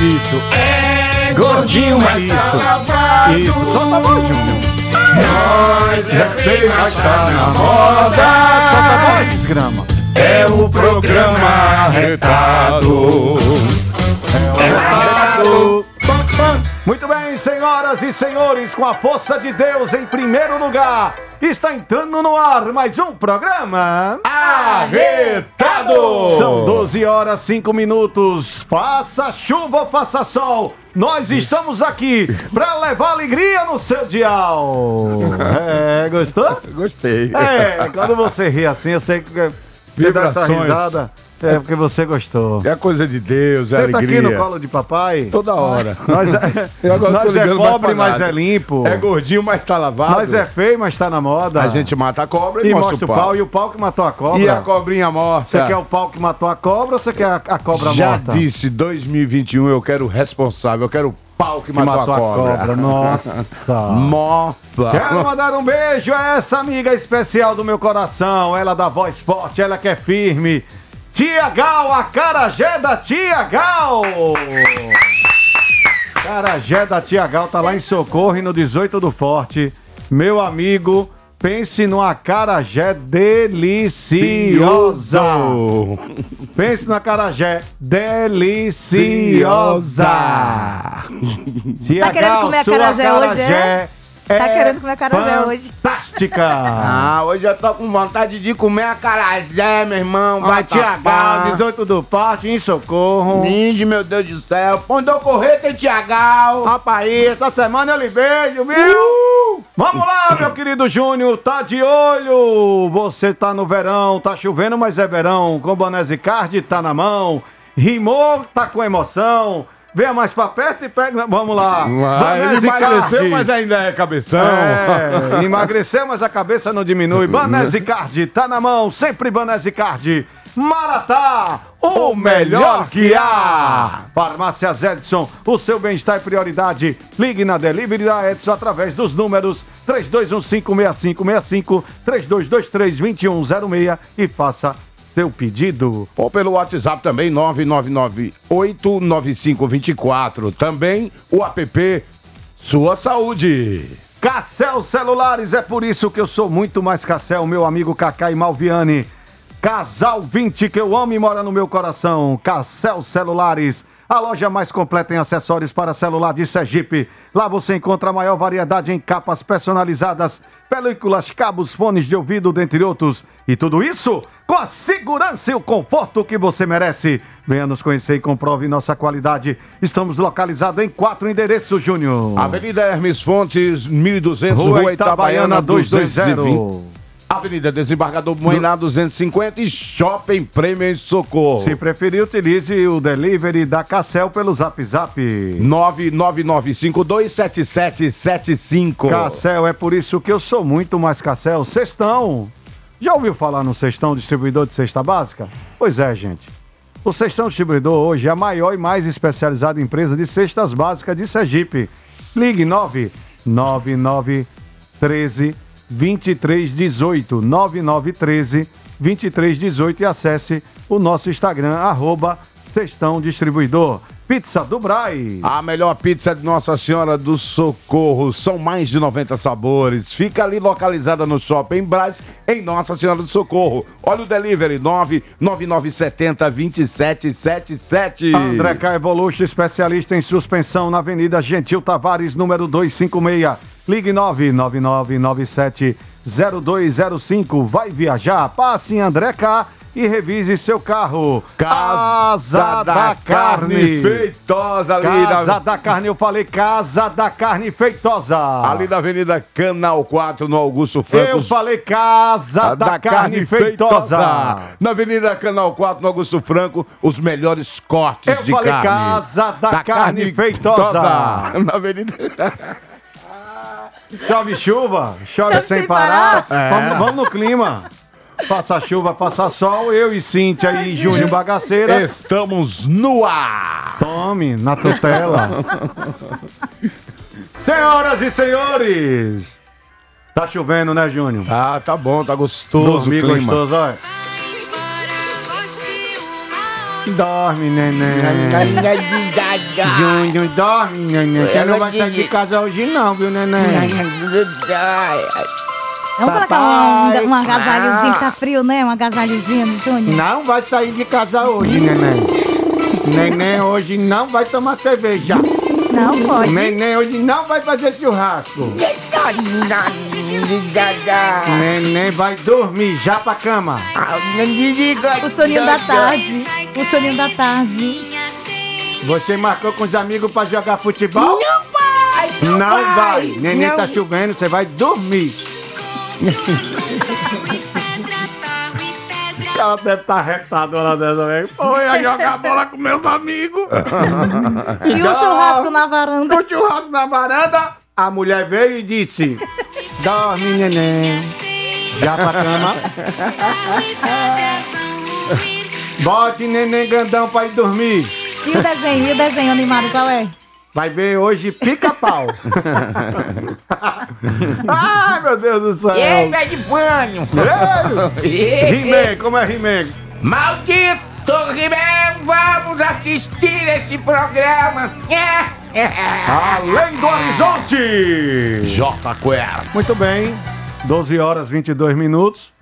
Isso. É gordinho, mas tá lavado. Isso. Solta a voz, Júnior. Nós é feio, mas tá na moda. Solta a voz, desgrama. É o programa arretado. É o arretado. Muito bem, senhoras e senhores, com a força de Deus em primeiro lugar, está entrando no ar mais um programa Arretado! São 12 horas 5 minutos. Faça chuva ou faça sol, nós estamos aqui para levar alegria no seu dial. É, gostou? Gostei. É, quando você ri assim, eu sei que você dá essa risada. É porque você gostou. É coisa de Deus, é Você tá aqui alegria. no colo de papai? Toda hora. Nós é, nós é mais pobre, mas é limpo. É gordinho, mas tá lavado. Nós é feio, mas tá na moda. A gente mata a cobra e, e mostra, o pau. E o pau que matou a cobra. E a cobrinha morta. Você quer o pau que matou a cobra ou você quer a, a cobra Já morta? disse, 2021 eu quero o responsável, eu quero o pau que, que matou, a cobra. Nossa. Morta. Quero mandar um beijo a essa amiga especial do meu coração. Ela da voz forte, ela que é firme. Tia Gal, a carajé da Tia Gal. Carajé da Tia Gal tá lá em Socorro e no 18 do Forte. Meu amigo, pense numa carajé deliciosa. Pense na carajé deliciosa. Tia Tá querendo Gal, comer sua acarajé hoje, é? Tá é querendo comer acarajé hoje. Fantástica. Ah, hoje eu tô com vontade de comer a carajé, meu irmão. Vai te Tia Gal, 18 do Forte, em Socorro. Ninja, meu Deus do céu. Onde eu correr tem Tiagal. Rapaz, essa semana eu lhe beijo, viu? Uh! Vamos lá, meu querido Júnior, tá de olho. Você tá no verão, tá chovendo, mas é verão. Com Bonese Card tá na mão. Rimou, tá com emoção. Venha mais pra perto e pega. Vamos lá. Ah, ele Banese emagreceu, mas ainda é cabeção. É, emagreceu, mas a cabeça não diminui. Banese Card, tá na mão, sempre Banese Card. Maratá, o melhor que há. Farmácias Edson, o seu bem-estar é prioridade. Ligue na Delivery da Edson através dos números 32156565, 32232106 e faça seu pedido. Ou pelo WhatsApp também, 999-89524. Também o app Sua Saúde. Cassel Celulares, é por isso que eu sou muito mais Cassel, meu amigo Cacá e Malviane. Casal 20 que eu amo e mora no meu coração. Cassel Celulares, a loja mais completa em acessórios para celular de Sergipe. Lá você encontra a maior variedade em capas personalizadas, películas, cabos, fones de ouvido, dentre outros. E tudo isso com a segurança e o conforto que você merece. Venha nos conhecer e comprove nossa qualidade. Estamos localizados em quatro endereços, Júnior. Avenida Hermes Fontes, 1200, Rua Rua Itabaiana, Itabaiana 220. 220. Avenida Desembargador Moiná 250 e Shopping Prêmio em Socorro. Se preferir, utilize o delivery da Cassel pelo Zap Zap. 999527775. Cassel, é por isso que eu sou muito mais Cassel. Sextão. Já ouviu falar no Sextão Distribuidor de Cesta Básica? Pois é, gente. O Sextão Distribuidor hoje é a maior e mais especializada empresa de cestas básicas de Sergipe. Ligue 99913 2318 9913 2318 e acesse o nosso Instagram, arroba Sextão Distribuidor. Pizza do Braz. A melhor pizza de Nossa Senhora do Socorro. São mais de 90 sabores. Fica ali localizada no Shopping Brás, em Nossa Senhora do Socorro. Olha o delivery, 99970 2777. André. Evolution, especialista em suspensão na Avenida Gentil Tavares, número 256. Ligue 999970205. Vai viajar, passe em André K. E revise seu carro. Casa da Carne Feitosa ali Casa na, da Carne, eu falei Casa da Carne Feitosa. ali na Avenida Canal 4, no Augusto Franco. eu falei Casa da, Carne, Feitosa. Na Avenida Canal 4, no Augusto Franco, os melhores cortes Eu de falei carne. Casa da Carne Feitosa. Na Avenida... Chove chuva, chove, Chove sem sem parar. parar. Vamos, vamos no clima. faça chuva, faça sol, eu e Cíntia e Júnior Bagaceira. Estamos no ar. Tome, na tutela. Senhoras e senhores! Tá chovendo, né, Júnior? Ah, tá bom, tá gostoso o Dormir gostoso, olha. Dorme, neném. Júnior, dorme, neném. Você não vai sair de casa hoje não, viu, neném? Vamos colocar Papai. um, um agasalhozinho, que tá frio, né? Um agasalhozinho, Júnior. Não vai sair de casa hoje, neném. Neném hoje não vai tomar cerveja. Não pode. Neném hoje não vai fazer churrasco. Neném vai dormir já pra cama. O soninho da tarde. O soninho da tarde. Você marcou com os amigos pra jogar futebol? Não vai! Não, vai! Neném tá chovendo, você vai dormir. Ela deve estar retada hora dessa, velho. Pô, eu ia jogar bola com meus amigos. E o churrasco na varanda. No churrasco na varanda, a mulher veio e disse: Dorme, neném. Já pra cama. Bote neném grandão pra ir dormir. E o desenho? E o desenho animado qual é? Vai ver hoje pica-pau. Ai, meu Deus do céu. Ei, velho de banho! He-Man, como é He-Man? Maldito He-Man, vamos assistir esse programa! Além do horizonte. J Quer. Muito bem, 12 horas 22 minutos.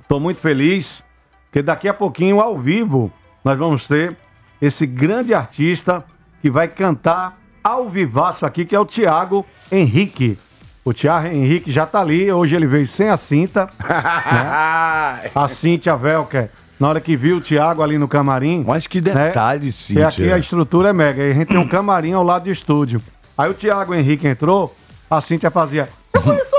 Estou muito feliz, porque daqui a pouquinho, ao vivo, nós vamos ter esse grande artista que vai cantar ao vivaço aqui, que é o Tiago Henrique. O Tiago Henrique já tá ali, hoje ele veio sem a cinta. A Cíntia Velker, na hora que viu o Tiago ali no camarim. Mas que né? detalhe, E Cíntia. aqui a estrutura é mega. Aí a gente tem um camarim ao lado do estúdio. Aí o Tiago Henrique entrou, a Cíntia fazia. Eu conheço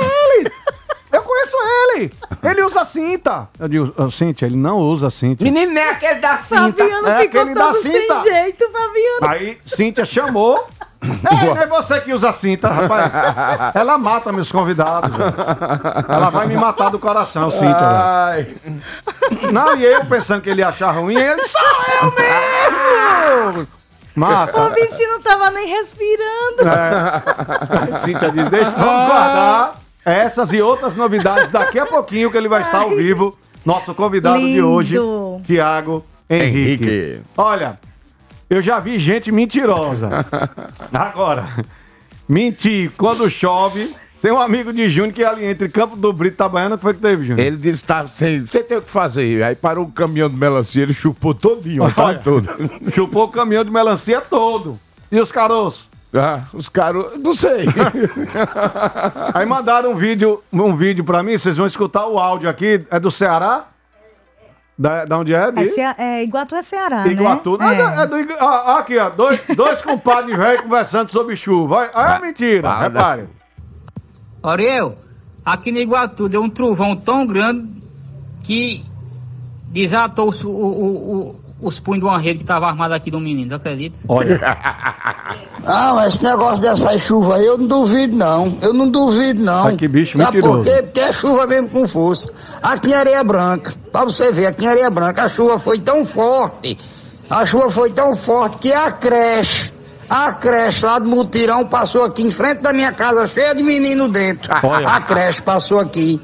ele! Ele usa cinta! Eu digo, "Ô, Cíntia, ele não usa cinta. Menino, é aquele da cinta! Fabiano É ficou aquele da todo cinta. sem jeito, Fabiano. Aí Cíntia chamou. Não é você que usa cinta, rapaz. Ela mata meus convidados. velho. Ela vai me matar do coração, Cíntia. Ai. Não, e eu pensando que ele ia achar ruim, ele sou eu mesmo! Mata. O bichinho não tava nem respirando. É. Cíntia diz, deixa, vamos guardar essas e outras novidades daqui a pouquinho que ele vai estar ao vivo. Nosso convidado de Lindo. hoje, Tiago Henrique. Henrique. Olha, eu já vi gente mentirosa. Agora, mentir quando chove. Tem um amigo de Júnior que é ali entre Campo do Brito e Itabaiana, que foi que teve, Júnior? ele disse que tá sem. Você tem o que fazer. Aí parou um caminhão de melancia, ele chupou todinho, ó, Olha. todo. Chupou o caminhão de melancia todo. E os caroços? Ah, os caras. Não sei. Aí mandaram um vídeo, um vídeo pra mim, vocês vão escutar o áudio aqui. É do Ceará? Da, da onde é? De... É, Cea- é, Iguatu é Ceará, Iguatu. né? Ah, não, é do Igu- ah, aqui, ó. Dois, dois compadres velhos conversando sobre chuva. Ah, é mentira. Fala. Repare. Ariel, aqui no Iguatu deu um trovão tão grande que desatou o- o- o- os punhos de uma rede que estava armada aqui do menino, tu acredita? Olha. Não, esse negócio dessa chuva aí eu não duvido não. Eu não duvido não. Ai, que bicho Sabe mentiroso. por quê? Porque é chuva mesmo com força. Aqui em Areia Branca, pra você ver, aqui em Areia Branca a chuva foi tão forte, a chuva foi tão forte que a creche, a creche lá do Mutirão passou aqui em frente da minha casa cheia de menino dentro. Olha. A creche passou aqui,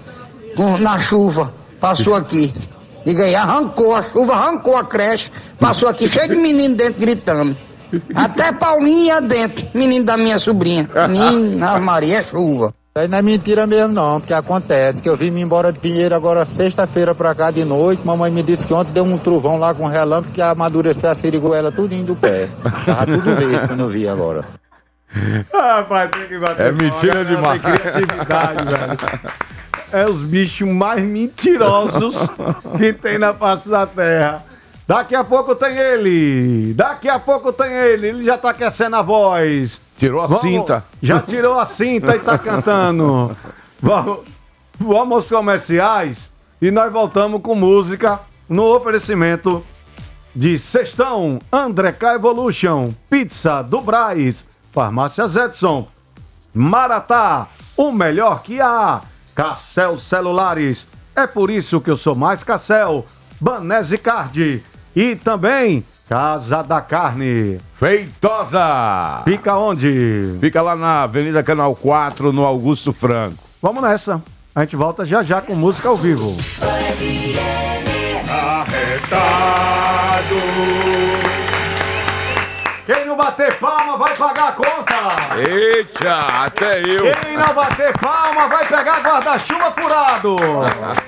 com- na chuva, passou aqui. Diga aí, arrancou, a chuva arrancou a creche, passou aqui cheio de menino dentro gritando. Até Paulinha dentro, menino da minha sobrinha. Menino, Ave Maria, é chuva. Isso aí não é mentira mesmo não, porque acontece que eu vim me embora de Pinheiro agora sexta-feira pra cá de noite, mamãe me disse que ontem deu um trovão lá com relâmpago que amadureceu a siriguela tudinho do pé. Tava tudo verde quando eu vi agora. Ah, Rapaz, tem que bater É mentira palma, demais. Tem criatividade, velho. É os bichos mais mentirosos que tem na face da terra. Daqui a pouco tem ele. Daqui a pouco tem ele. Ele já tá aquecendo a voz. Tirou a Vamos- cinta. Já tirou a cinta e tá cantando. Vamos, vamos aos comerciais e nós voltamos com música no oferecimento de Sextão, André K Evolution, Pizza do Braz, Farmácias Edson, Maratá, o melhor que há, Cassel Celulares, É por isso que eu sou mais Cassel, Banese Card e também Casa da Carne. Feitosa! Fica onde? Fica lá na Avenida Canal 4, no Augusto Franco. Vamos nessa. A gente volta já já com música ao vivo. Não bater palma vai pagar a conta. Eita, até eu. Quem não bater palma vai pegar guarda-chuva furado.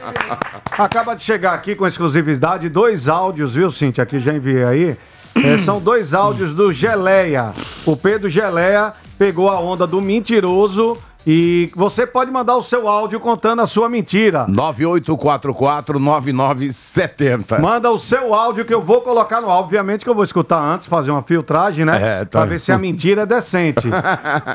Acaba de chegar aqui com exclusividade dois áudios, viu, Cintia? Que já enviei aí. É, são dois áudios do Geleia. O Pedro Geleia pegou a onda do mentiroso e você pode mandar o seu áudio contando a sua mentira. 98449970. Manda o seu áudio que eu vou colocar no áudio. Obviamente que eu vou escutar antes, fazer uma filtragem, né? É, tá. Pra ver se a mentira é decente.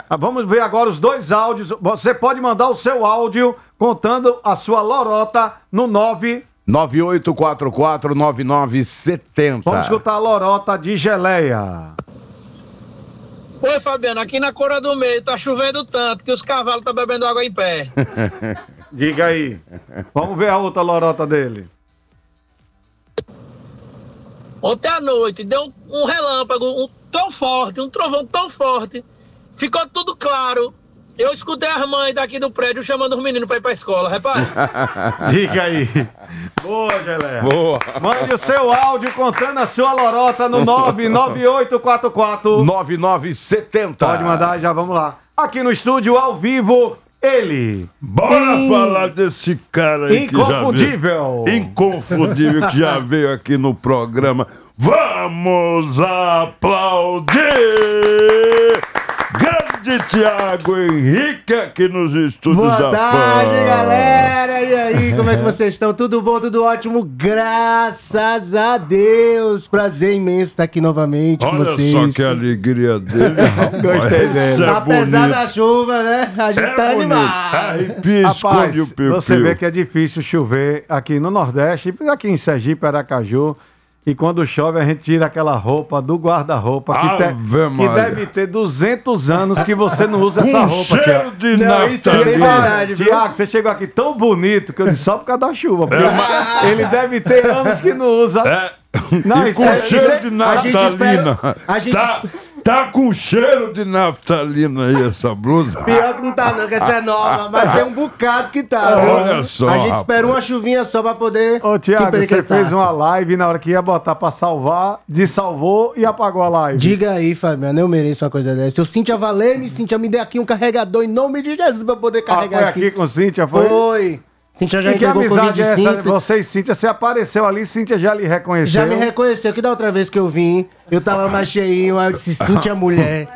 Ah, Vamos ver agora os dois áudios. Você pode mandar o seu áudio contando a sua lorota no 9. 98449970. Vamos escutar a lorota de geleia. Oi, Fabiano, aqui na Cora do Meio tá chovendo tanto que os cavalos estão bebendo água em pé. Diga aí. Vamos ver a outra lorota dele. Ontem à noite deu um, um relâmpago um, tão forte, um trovão tão forte, ficou tudo claro. Eu escutei as mães daqui do prédio chamando os meninos pra ir pra escola, repare. Diga aí. Boa, Geleia. Boa. Mande o seu áudio contando a sua lorota no 99844 9970. Pode mandar, já vamos lá. Aqui no estúdio, ao vivo, ele. Bora In- falar desse cara aí que já Inconfundível. veio. Inconfundível que já veio aqui no programa. Vamos aplaudir! Grande Tiago Henrique aqui nos estúdios Boa da tarde, Pan. galera! E aí, como é que vocês estão? Tudo bom, tudo ótimo? Graças a Deus! Prazer imenso estar aqui novamente com Olha vocês. só que alegria dele, rapaz. Gostei dele. Isso é Apesar bonito. da chuva, né? A gente É tá bonito. animado. Arrepia, Rapaz, piu você vê que é difícil chover aqui no Nordeste, aqui em Sergipe, Aracaju. E quando chove, a gente tira aquela roupa do guarda-roupa que, te- que deve ter 200 anos que você não usa essa roupa, cheiro de Não, isso é naftalina. verdade, viu? Tiago, você chegou aqui tão bonito que eu disse só por causa da chuva. É, mas- Ele deve ter anos que não usa. É. Não, e isso com é- cheiro é- de a gente naftalina. espera- a gente tá, tá com cheiro de naftalina aí essa blusa. Pior que não tá, não, que essa é nova, mas tem um bocado que tá. viu? Olha só, A gente rapaz. espera uma chuvinha só pra poder. Ô, Tiago, você fez uma live na hora que ia botar pra salvar, desalvou e apagou a live. Diga aí, Fabiano, eu mereço uma coisa dessa. Eu Cintia Valeme, Cintia, me dê aqui um carregador em nome de Jesus pra eu poder Ah, carregar foi aqui. aqui com Cíntia, foi? Foi. Cintia já E que entregou o convite amizade de é essa? Cintia. Você e Cíntia, você apareceu ali, Cíntia já lhe reconheceu. Já me reconheceu que da outra vez que eu vim, eu tava mais cheinho, aí eu disse, Cintia, mulher.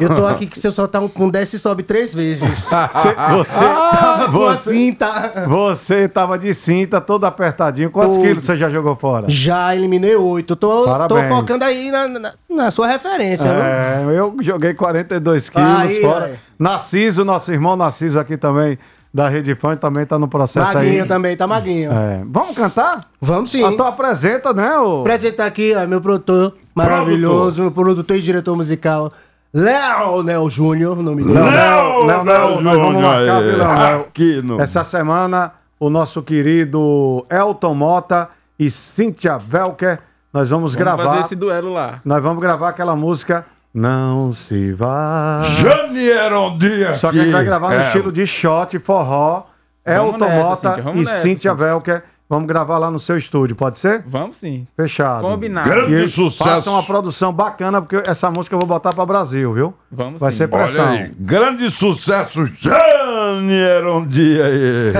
Eu tô aqui que você só tá um, com desce e sobe três vezes. Você, você, Tava com a você, cinta. você tava de cinta, todo apertadinho. Quantos Todo. quilos você já jogou fora? Já eliminei oito. Tô, tô focando aí na, na, na sua referência, viu? É, eu joguei 42 quilos Aí, fora. aí. Narciso, nosso irmão Narciso aqui também, da Rede Fã, também tá no processo Maguinho aí. também, tá maguinho. É, Vamos cantar? Vamos sim. Então apresenta, né? O... Apresentar aqui, ó, meu produtor maravilhoso, meu produtor e diretor musical, Léo Nel Júnior, o nome dele. Léo, Léo, Léo, Léo, nós vamos marcar, viu, Léo, Léo? Aqui no... Essa semana, o nosso querido Elton Mota e Cíntia Velker, nós vamos, gravar. fazer esse duelo lá. Nós vamos gravar aquela música Não se vá. Janier um dia Só que a gente vai gravar no É, estilo de shot, forró. Elton Mota e Cíntia. Velker. Vamos gravar lá no seu estúdio, pode ser? Vamos sim. Fechado. Combinado. Grande E sucesso. Faça uma produção bacana, porque essa música eu vou botar para Brasil, viu? Vamos Vai sim. ser pressão. Olha aí, grande sucesso, Janier um dia aí.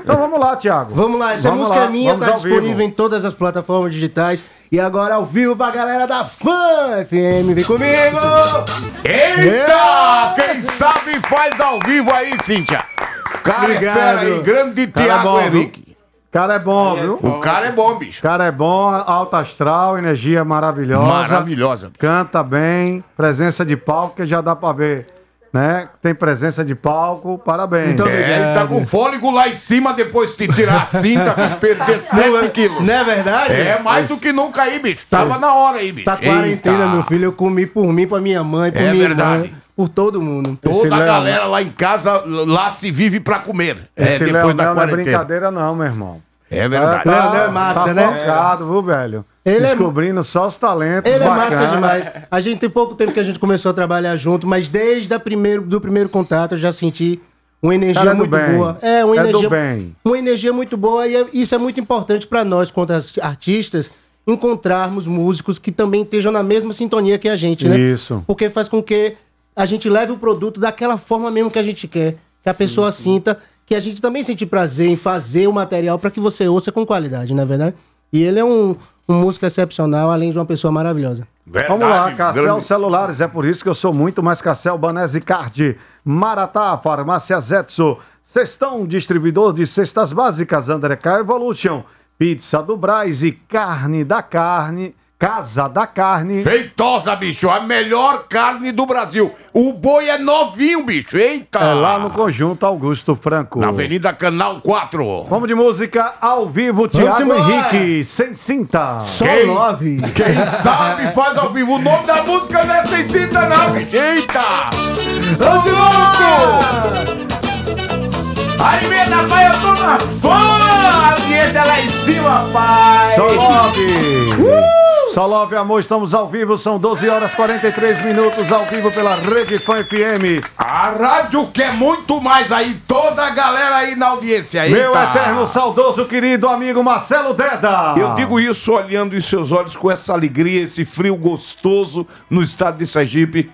Então vamos lá, Thiago. Vamos lá, essa Vamos música lá, é minha, vamos tá ao disponível vivo. em todas as plataformas digitais. E agora ao vivo pra galera da Fã FM, vem comigo! Eita! Quem sabe faz ao vivo aí, Cíntia. Cara Obrigado. fera aí, grande Cara Tiago? Henrique. Cara é bom, viu? O cara é bom, bicho. Cara é bom, alto astral, energia maravilhosa. Maravilhosa. Canta bem, presença de palco, que já dá pra ver, né? Tem presença de palco, parabéns. Muito É, ele tá com fôlego lá em cima depois de tirar a cinta, de perder 7 quilos. Não é verdade? É mais do que nunca aí, bicho. Tava na hora aí, bicho. Essa quarentena, Eita. meu filho, eu comi por mim, pra minha mãe, por É minha verdade. irmã. por todo mundo. Toda a Leonel- galera lá em casa, lá se vive pra comer. Esse é, depois Leonel da não é quarentena. brincadeira não, meu irmão. É verdade. Tá, Leonel é massa, tá né? focado, viu, velho? Ele é- Descobrindo só os talentos Ele é massa demais. A gente tem pouco tempo que a gente começou a trabalhar junto, mas desde a primeiro, do primeiro contato eu já senti uma energia Cara, é muito bem. boa. É, uma É do energia, bem. uma energia muito boa e é- isso é muito importante para nós, quanto as- artistas, encontrarmos músicos que também estejam na mesma sintonia que a gente, né? Isso. Porque faz com que a gente leve o produto daquela forma mesmo que a gente quer, que a pessoa sinta, que a gente também sente prazer em fazer o material para que você ouça com qualidade, não é verdade? E ele é um, um músico excepcional, além de uma pessoa maravilhosa. Vamos lá, Cassel Celulares, é por isso que eu sou muito mais Cassel Banese Card, Maratá, Farmácia Zetso, Cestão, distribuidor de cestas básicas, André K Evolution, Pizza do Braz e Carne da Carne, Casa da Carne. Feitosa, bicho, a melhor carne do Brasil. O boi é novinho, bicho. Eita! É lá no Conjunto Augusto Franco. Na Avenida Canal 4. Vamos de música ao vivo, Thiago embora. Henrique, sem cinta. Quem- nove. Quem sabe faz ao vivo. O nome da música não é sem cinta, não, bicho. Eita! Ô, louco! Aí, Meta, pai, eu tô na fã! A audiência lá em cima, pai! Só love! Só love, amor, estamos ao vivo, são 12 horas 43 minutos ao vivo pela Rede Fã FM. A rádio quer muito mais aí. Toda a galera aí na audiência. Eita! Meu eterno, saudoso, querido amigo Marcelo Deda. Eu digo isso olhando em seus olhos com essa alegria, esse frio gostoso no estado de Sergipe.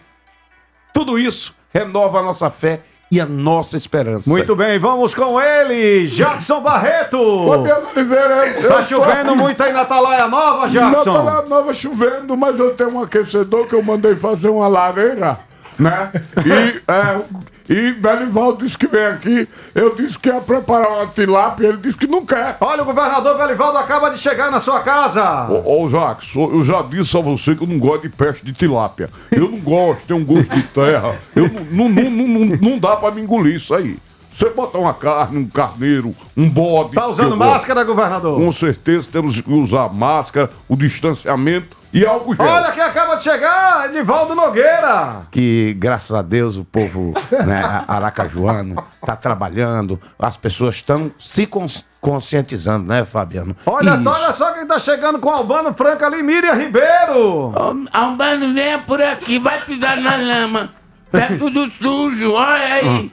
Tudo isso renova a nossa fé e a nossa esperança. Muito bem, vamos com ele, Jackson Barreto. Fabiano Oliveira, eu Tá tô chovendo aqui. muito aí na Atalaia Nova, Jackson? Na Praia Nova chovendo, mas eu tenho um aquecedor que eu mandei fazer uma lareira, né? E, é, e Belivaldo disse que vem aqui, eu disse que ia preparar uma tilápia, ele disse que não quer. Olha, o governador Belivaldo acaba de chegar na sua casa. Ô, ô Jacques, eu já disse a você que eu não gosto de peixe de tilápia. Eu não gosto, tem um gosto de terra. Eu não, não, não, não, não dá pra me engolir isso aí. Você botar uma carne, um carneiro, um bode. Tá usando máscara, governador? Com certeza temos que usar máscara, o distanciamento e álcool gel. Olha quem acaba de chegar, Edivaldo Nogueira. que graças a Deus o povo né, aracajuano está trabalhando, as pessoas estão se cons- conscientizando, né, Fabiano? Olha, Isso. olha só quem tá chegando com o Albano Franco ali, Miriam Ribeiro. Albano, venha por aqui, vai pisar na lama. Tá tudo sujo, olha aí.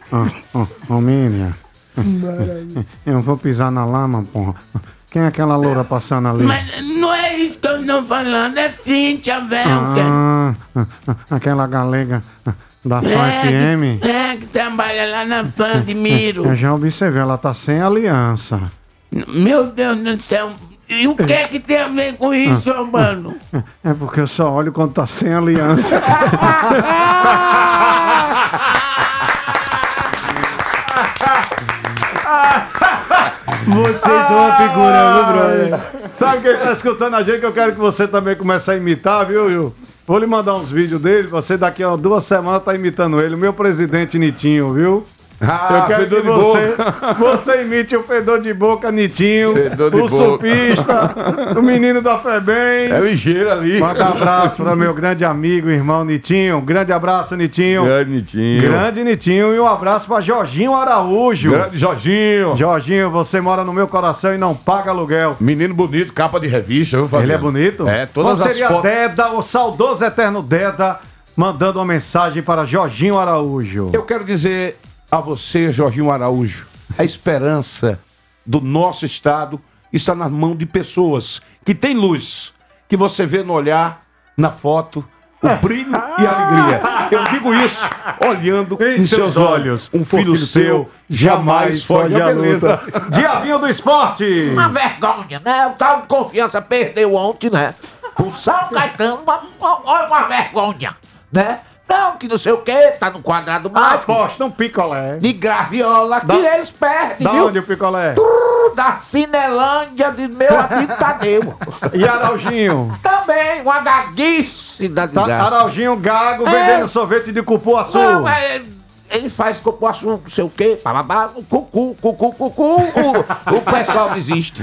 Ô, Miriam. Eu vou pisar na lama, porra. Quem é aquela loura passando ali? Mas não é isso que eu estou falando, é Cíntia Velker. Ah, aquela galega da É, FAFM. é, que trabalha lá na Fã de Miro. Eu já observei, ela tá sem aliança. Meu Deus do céu. E o que é que tem a ver com isso, Albano? É porque eu só olho quando tá sem aliança. Vocês são uma figura, viu, brother? Sabe quem tá escutando a gente que eu quero que você também comece a imitar, viu, Gil? Vou lhe mandar uns vídeos dele, você daqui a duas semanas tá imitando ele, o meu presidente Nitinho, viu? Ah, eu quero que você, você imite o fedor de boca Nitinho, Fedor de o boca. surfista, o menino da Febem. É ligeiro ali. Manda um abraço para meu grande amigo, irmão Nitinho. Grande abraço, Nitinho. Grande Nitinho. Grande Nitinho. E um abraço para Jorginho Araújo. Grande Jorginho. Jorginho, você mora no meu coração e não paga aluguel. Menino bonito, capa de revista, viu, Fabiano? Ele é bonito? É, todas Como as seria fotos. Deda, o saudoso eterno Deda, mandando uma mensagem para Jorginho Araújo. Eu quero dizer a você, Jorginho Araújo, a esperança do nosso Estado está nas mãos de pessoas que têm luz, que você vê no olhar, na foto, o brilho e a alegria. Eu digo isso olhando em, seus olhos. Um filho, seu jamais foge à luta. Diabinho do esporte. Uma vergonha, né? O tal de confiança perdeu ontem, né? O São Caetano, uma, uma, uma vergonha, né? Não, que não sei o quê, tá no quadrado mágico. Aposta um picolé. De graviola, que Da- eles perdem, Da viu? onde o picolé? Da Cinelândia de meu amigo Tadeu. E Araujinho? Também, uma gaguice da Tá. Araujinho Gago É. vendendo sorvete de cupuaçu. Não, é, ele faz cupuaçu, não sei o quê, bababá, cucu, cucu, cucu, o, o pessoal desiste.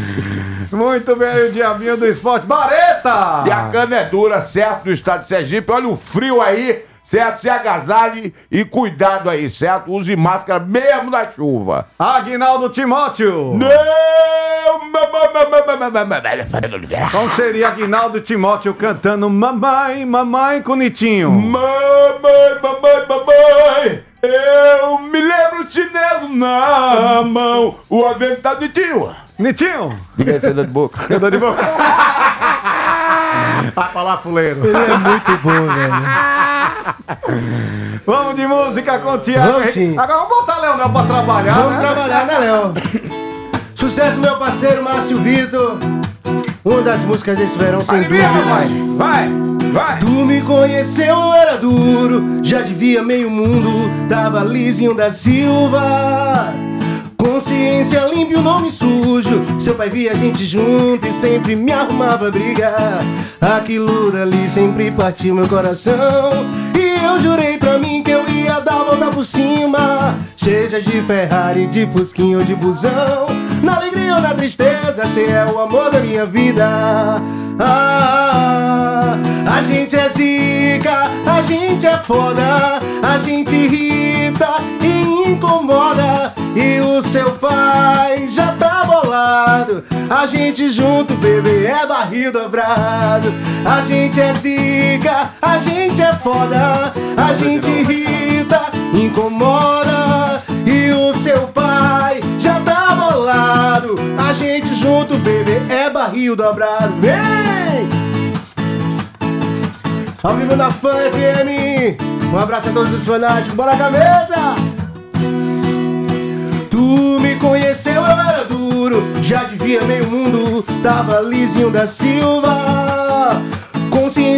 Muito bem, o Diabinho do esporte. Bareta! E a cana é dura, certo, do estado de Sergipe. Olha o frio aí. Certo? Se agasalhe e cuidado aí, certo? Use máscara mesmo na chuva. Aguinaldo Timóteo. Não! Como seria Aguinaldo Timóteo cantando Mamãe, mamãe com Nitinho? Mamãe, mamãe, mamãe, eu me lembro o chinelo na mão, o avental de tio. Nitinho? Diga aí, de boca. Cadê de boca? Pra lá, fuleiro. Ele é muito bom, velho. Vamos de música com o Tiago. Vamos sim. Agora vamos botar Leonel pra trabalhar. Vamos né? trabalhar, né, Léo? Sucesso, meu parceiro Márcio Vitor. Uma das músicas desse verão, sem Adivinha, dúvida. vai, vai, vai. Tu me conheceu, era duro. Já devia meio mundo. Tava lisinho da Silva. Consciência limpa e o nome sujo. Seu pai via a gente junto e sempre me arrumava briga. Aquilo dali sempre partiu meu coração. E eu jurei pra mim que eu ia dar a volta por cima. Seja de Ferrari, de Fusquinha ou de busão. Na alegria ou na tristeza, cê é o amor da minha vida. Ah, a gente é zica, a gente é foda, a gente irrita e incomoda. E o seu pai já tá bolado. A gente junto, bebê, é barril dobrado. A gente é zica, a gente é foda, a gente irrita, incomoda. E o seu pai já tá bolado. A gente junto, bebê, é barril dobrado. Vem! Ao vivo na Fã FM. Um abraço a todos os fanáticos. Bora cabeça! Tu me conheceu, eu era duro. Já devia meio mundo. Tava lisinho da Silva.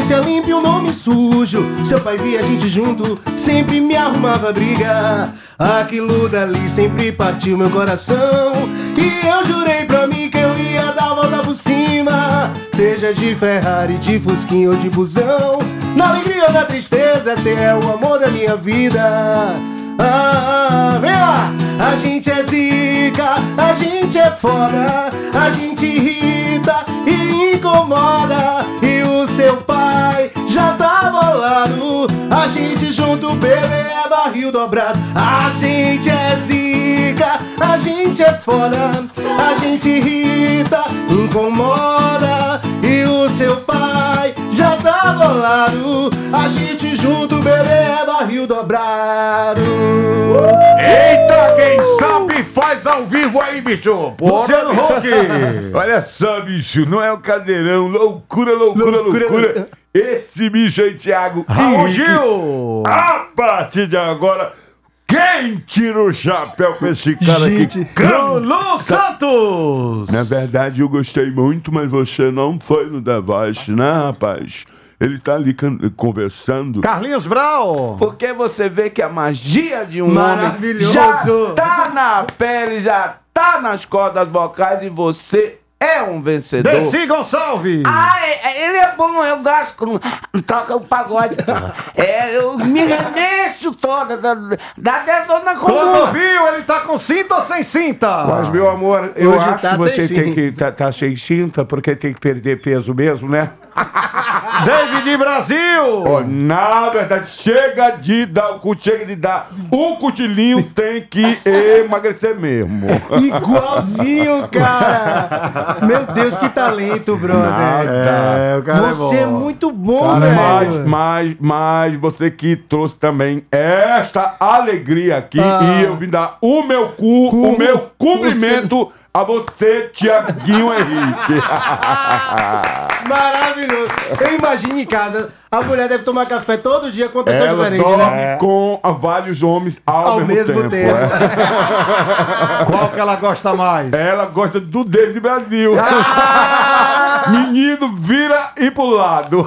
Consciência limpa e o nome sujo. Seu pai via a gente junto, sempre me arrumava briga. Aquilo dali sempre partiu meu coração. E eu jurei pra mim que eu ia dar a volta por cima. Seja de Ferrari, de Fusquinha ou de busão. Na alegria ou na tristeza, cê é o amor da minha vida. Ah, vem lá! A gente é zica, a gente é foda, a gente irrita e incomoda. E o seu pai já tá bolado. A gente junto, bebê, é barril dobrado. A gente é zica, a gente é foda, a gente irrita, incomoda. E o seu pai já tá bolado. A gente junto, bebê, é barril dobrado. Eita, quem sabe faz ao vivo aí, bicho. Luciano Huck. Olha só, bicho, não é o cadeirão. Loucura, loucura, loucura. Esse bicho aí, Thiago. Raul Gil. A partir de agora, quem tira o chapéu pra esse cara Gente, que canta? Lulu Santos. Na verdade, eu gostei muito, mas você não foi no The Voice, né, rapaz? Ele tá ali conversando. Carlinhos Brau. Porque você vê que a magia de um Maravilhoso. homem já tá na pele, já tá nas cordas vocais e você é um vencedor. Desi Gonçalves. Ai, ele é bom, eu gosto quando toca o pagode. É, eu me remexo toda, dá, dá até dor na Quando coluna. viu, ele tá com cinta ou sem cinta? Mas, meu amor, eu Hoje acho tá que você tem sim. que tá, tá sem cinta, porque tem que perder peso mesmo, né? David Brasil. Ó, na verdade, chega de dar, o cu- chega de dar. O cutilinho tem que emagrecer mesmo. Igualzinho, cara! Meu Deus, que talento, brother! É, o cara Você é, é muito bom, Mas, velho! mas, mas você que trouxe também esta alegria aqui Ah. e eu vim dar o meu cu, Cu- o meu cumprimento a você, Tiaguinho Henrique. Maravilhoso! Eu imagino em casa, a mulher deve tomar café todo dia com uma pessoa Ela diferente, dorme né? com ah, vários homens ao, Ao mesmo, mesmo tempo. tempo. é. Qual que ela gosta mais? Ela gosta do David Brasil. Menino, vira e pro lado.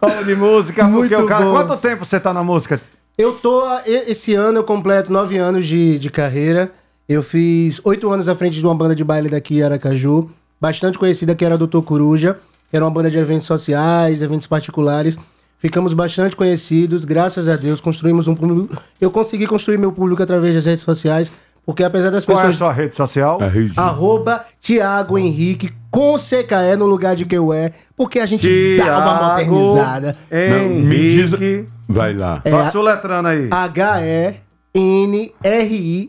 Vamos de música, Muito porque o cara... bom. Quanto tempo você tá na música? Eu tô. Esse ano eu completo nove anos de, de carreira. Eu fiz oito anos à frente de uma banda de baile daqui Aracaju, bastante conhecida, que era a Doutor Coruja. Era uma banda de eventos sociais, eventos particulares. Ficamos bastante conhecidos, graças a Deus, construímos um público. Eu consegui construir meu público através das redes sociais, Porque apesar das Qual é a pessoas. sua rede social? Arroba Tiago Henrique com CKE no lugar de QE, porque a gente dá uma modernizada. Não, me diz... Henrique. Vai lá. É, Passa o letrando aí. H-E-N-R-I-C-K-E.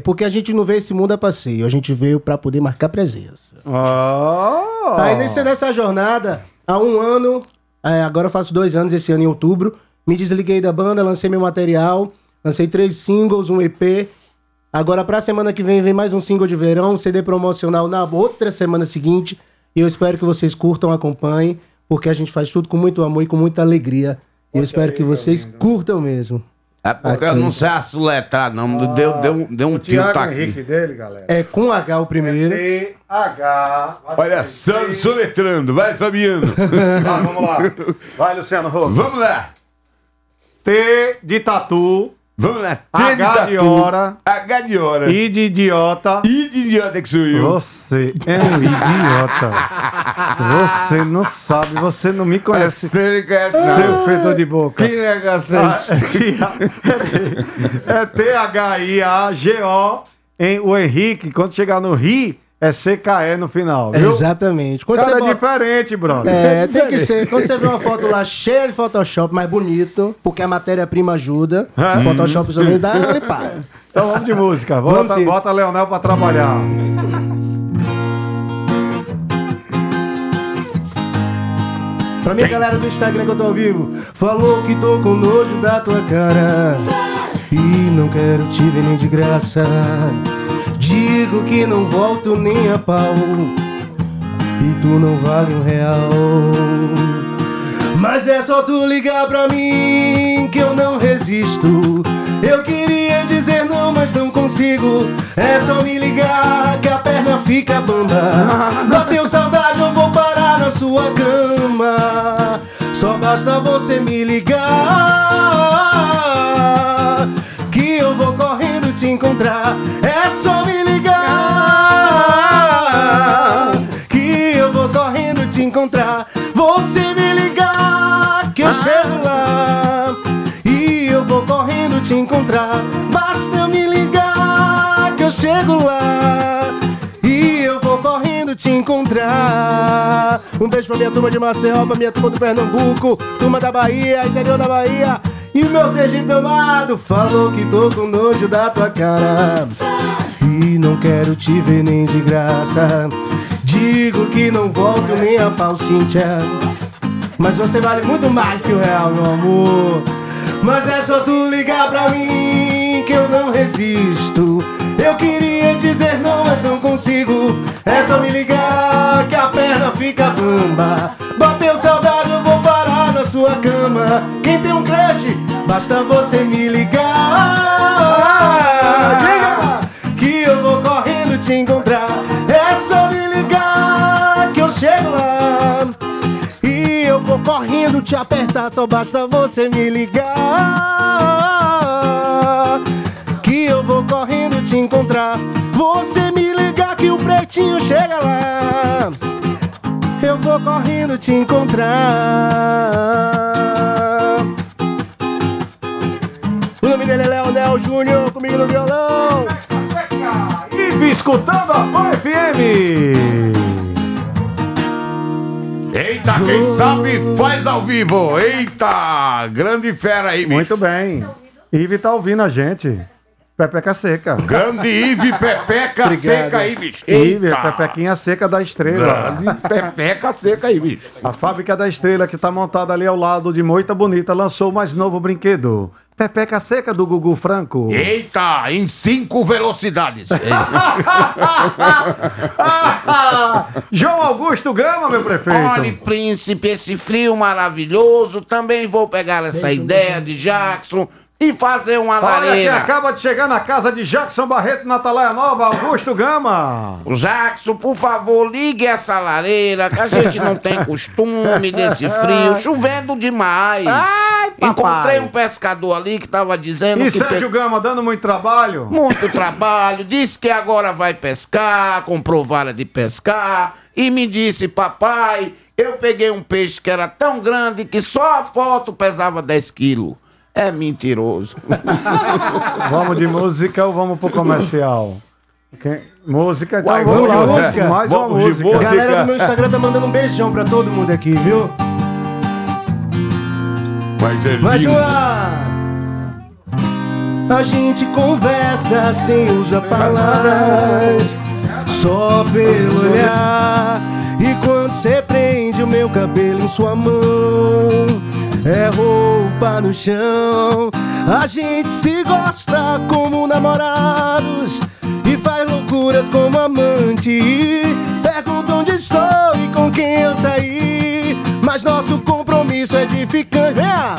Porque a gente não vê esse mundo a passeio, a gente veio pra poder marcar presença. Oh. Aí nesse, nessa jornada, há um ano, é, agora eu faço dois anos esse ano em outubro, me desliguei da banda, lancei meu material, lancei três singles, um EP. Agora pra semana que vem vem mais um single de verão, um CD promocional na outra semana seguinte. E eu espero que vocês curtam, acompanhem, porque a gente faz tudo com muito amor e com muita alegria. E eu espero que vocês curtam mesmo. É porque eu não sei assoletrar, não. Deu, deu, deu um tio tá aqui. Henrique dele, galera. É com H o primeiro. T-H. Olha, só soletrando. Vai, Fabiano. Vai, vamos lá. Vai, Luciano Huck. Vamos lá. T de tatu. Vamos lá. T H de hora. H de hora. I de idiota. I de idiota que sou eu. Você é um idiota. Você não sabe, você não me conhece. Você não conhece, não. Seu fedor de boca. Que negócio é esse? É T-H-I-A-G-O. O Henrique, quando chegar no Ri, é CKE no final, viu? Exatamente. Quando Cara, você é diferente, brother. É, tem que ser. Quando você vê uma foto lá cheia de Photoshop, mais bonito, porque a matéria-prima ajuda, É. o Photoshop também dá uma limpada. Então vamos de música. Vamos Bota, sim. bota Leonel pra trabalhar. Pra minha galera do Instagram que eu tô ao vivo, falou que tô com nojo da tua cara. E não quero te ver nem de graça. Digo que não volto nem a pau. E tu não vale um real. Mas é só tu ligar pra mim que eu não resisto. Eu queria dizer não, mas não consigo. É só me ligar que a perna fica bamba. Bateu saudade, eu vou parar na sua cama. Só basta você me ligar. Que eu vou te encontrar. É só me ligar. Que eu vou correndo te encontrar. Você me ligar, que eu chego lá. E eu vou correndo te encontrar. Basta eu me ligar, que eu chego lá. E eu vou correndo te encontrar. Um beijo pra minha turma de Maceió, pra minha turma do Pernambuco, turma da Bahia, interior da Bahia. E o meu Sergipe amado falou que tô com nojo da tua cara. E não quero te ver nem de graça. Digo que não volto nem a pau, Cíntia. Mas você vale muito mais que o real, meu amor. Mas é só tu ligar pra mim que eu não resisto. Eu queria dizer não, mas não consigo. É só me ligar que a perna fica bamba. Bateu saudade, eu vou parar sua cama. Quem tem um crush, basta você me ligar. Diga que eu vou correndo te encontrar. É só me ligar que eu chego lá. E eu vou correndo te apertar, só basta você me ligar. Que eu vou correndo te encontrar. Você me ligar que o pretinho chega lá. Eu vou correndo te encontrar. O nome dele é Leonel Júnior, comigo no violão. E escutando a Pan FM. Eita, quem sabe faz ao vivo. Eita, grande fera aí, bicho. Muito bem. Ive tá ouvindo a gente. Pepeca seca. Grande Ive Pepeca Obrigado. seca aí, bicho. Ive, Pepequinha seca da estrela. Grande Pepeca seca aí, bicho. A fábrica da estrela que tá montada ali ao lado de Moita Bonita lançou o mais novo brinquedo. Pepeca seca do Gugu Franco. Eita, em cinco velocidades. João Augusto Gama, meu prefeito. Olha, príncipe, esse frio maravilhoso. Também vou pegar essa ideia de Jackson e fazer uma Olha quem lareira. acaba de chegar na casa de Jackson Barreto na Atalaia Nova, Augusto Gama. Jackson, por favor, ligue essa lareira, que a gente não tem costume desse frio, chovendo demais. Encontrei um pescador ali que tava dizendo E que. Sérgio Gama dando muito trabalho. Muito trabalho, disse que agora vai pescar, comprou vara de pescar e me disse, papai, eu peguei um peixe que era tão grande que só a foto pesava 10 quilos. É mentiroso. Vamos de música ou vamos pro comercial? Quem- Música, então Vai, vamos, vamos lá, de música. Mais uma Vamos de música. música. Galera do meu Instagram tá mandando um beijão pra todo mundo aqui, viu? Mas é uma! A gente conversa sem usar palavras, só pelo olhar. E quando você prende o meu cabelo em sua mão, é roupa no chão. A gente se gosta como namorados e faz loucuras como amante. Pergunta onde estou e com quem eu saí, mas nosso compromisso é de cá!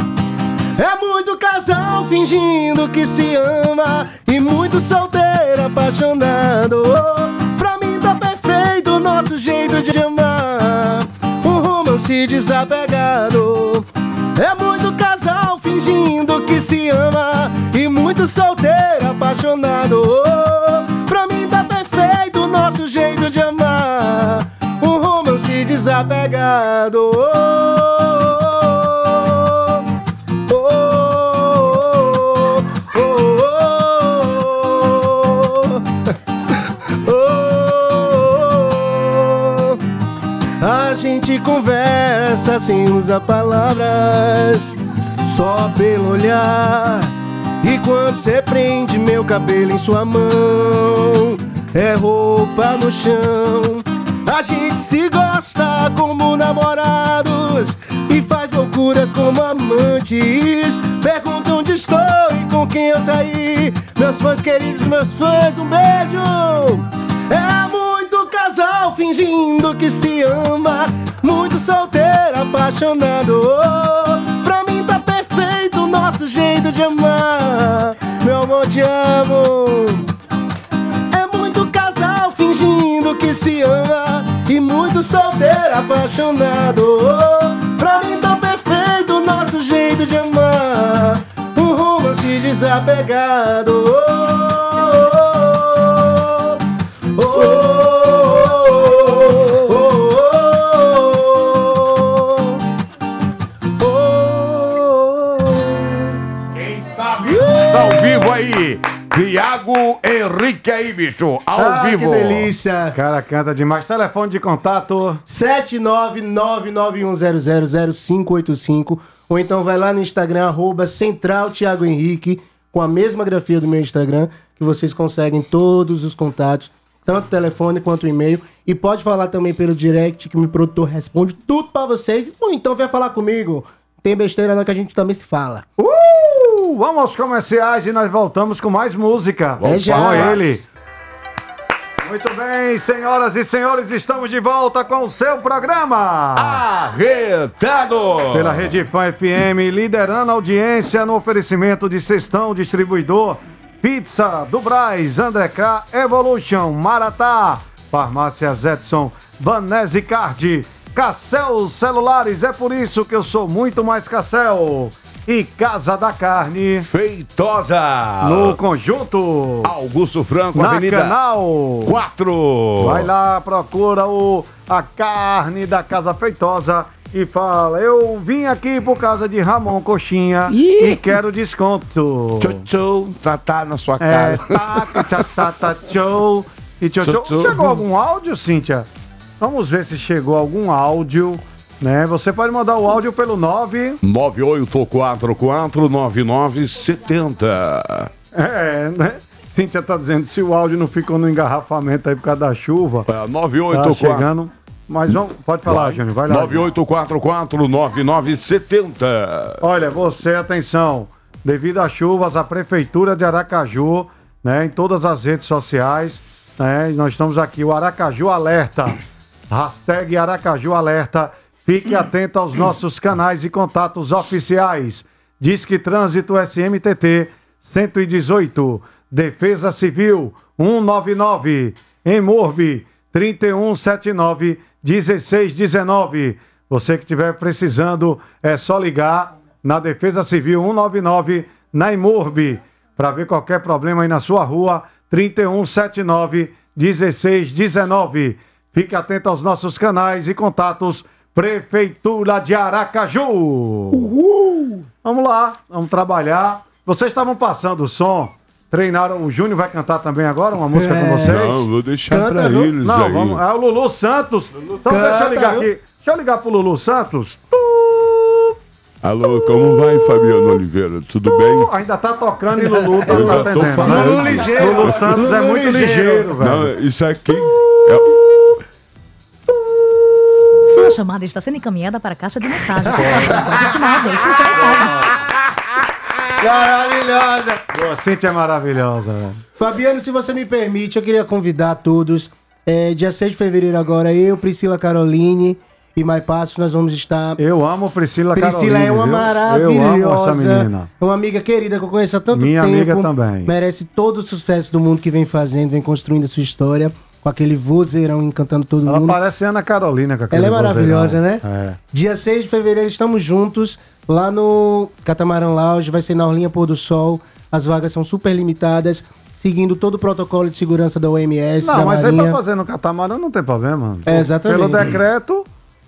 É muito casal fingindo que se ama E muito solteiro apaixonado Pra mim tá perfeito o nosso jeito de amar Um romance desapegado É muito casal fingindo que se ama E muito solteiro apaixonado. Pra mim tá perfeito o nosso jeito de amar. Um romance desapegado. Oh, sem usar palavras, só pelo olhar. E quando você prende meu cabelo em sua mão, é roupa no chão. A gente se gosta como namorados e faz loucuras como amantes. Pergunta onde estou e com quem eu saí. Meus fãs queridos, meus fãs, um beijo. É casal fingindo que se ama, muito solteiro, apaixonado. Oh, Pra mim tá perfeito o nosso jeito de amar. Meu amor, te amo. É muito casal fingindo que se ama E muito solteiro apaixonado Oh, Pra mim tá perfeito o nosso jeito de amar Um romance desapegado Oh, oh, Quem Tiago Henrique aí, bicho. Ao Ah, vivo. que delícia. Cara, canta demais. Telefone de contato. 79999000585 ou então vai lá no Instagram arroba Central Thiago Henrique com a mesma grafia do meu Instagram que vocês conseguem todos os contatos, tanto telefone quanto e-mail e pode falar também pelo direct que o meu produtor responde tudo pra vocês. Ou então vem falar comigo. Tem besteira não que a gente também se fala. Uh, vamos aos comerciais e nós voltamos com mais música. É já. Com ele. Muito bem, senhoras e senhores, estamos de volta com o seu programa. Arretado! Pela Rede Pan FM, liderando a audiência no oferecimento de Cestão Distribuidor, Pizza do Braz, André K, Evolution, Maratá, Farmácias Edson, Vanese Card, Cassel Celulares, é por isso que eu sou muito mais Cassel. E Casa da Carne. Feitosa. No conjunto. Augusto Franco, na Avenida Canal 4. Vai lá, procura o, a carne da Casa Feitosa e fala: Eu vim aqui por causa de Ramon Coxinha e quero desconto. Tchau, tchau, tá, tá na sua É, cara. tá, tá, tá, tá, tchau. E. Tchau, tchau. Chegou algum áudio, Cíntia? Vamos ver se chegou algum áudio. Né? Você pode mandar o áudio pelo 9. 98449970. É, né? Cíntia tá dizendo se o áudio não ficou no engarrafamento aí por causa da chuva. É, Tá 984. chegando. Mas vamos, pode falar, Júnior, vai lá. 98449970. Olha, você, atenção, devido às chuvas, a Prefeitura de Aracaju, né, em todas as redes sociais, né, nós estamos aqui, o Aracaju Alerta, hashtag Aracaju Alerta, fique atento aos nossos canais e contatos oficiais, Disque Trânsito SMTT 118, Defesa Civil 199, em Morbe 3179 1619. Você que estiver precisando, é só ligar na Defesa Civil 199 na Imurb para ver qualquer problema aí na sua rua 3179 1619. Fique atento aos nossos canais e contatos Prefeitura de Aracaju. Uhul. Vamos lá, vamos trabalhar. Vocês estavam passando o som. Treinaram, o Júnior vai cantar também agora uma música com vocês? Não, vou deixar Canta, pra viu? eles Não, aí. vamos. É o Lulu Santos. então deixa eu ligar viu? aqui. Deixa eu ligar pro Lulu Santos. Alô, como vai, Fabiano Oliveira? Tudo bem? Ainda tá tocando e Lulu tá Eu tá já tô atendendo. falando. Lulu ligeiro. Lulu Santos é Lulu muito ligeiro. ligeiro, velho. Não, isso aqui Sua chamada está sendo encaminhada para a caixa de mensagem. O sinal, deixe sua mensagem. Maravilhosa. Cintia é maravilhosa, velho. Fabiano, se você me permite, eu queria convidar todos. É, dia 6 de fevereiro agora, eu, Priscila Caroline e Mai Passos, nós vamos estar... Eu amo Priscila Priscila Caroline, é uma viu? maravilhosa. Eu amo essa menina. É uma amiga querida que eu conheço há tanto Minha tempo. amiga também. Merece todo o sucesso do mundo que vem fazendo, vem construindo a sua história, com aquele vozeirão encantando todo Ela mundo. parece Ana Carolina com aquele Ela é maravilhosa, né? vozeirão. É. Dia 6 de fevereiro estamos juntos lá no Catamarã Lounge, vai ser na Orlinha Pôr do Sol. As vagas são super limitadas, seguindo todo o protocolo de segurança da OMS, da Não, mas aí pra fazer no catamarã não tem problema. É, exatamente. Pelo decreto,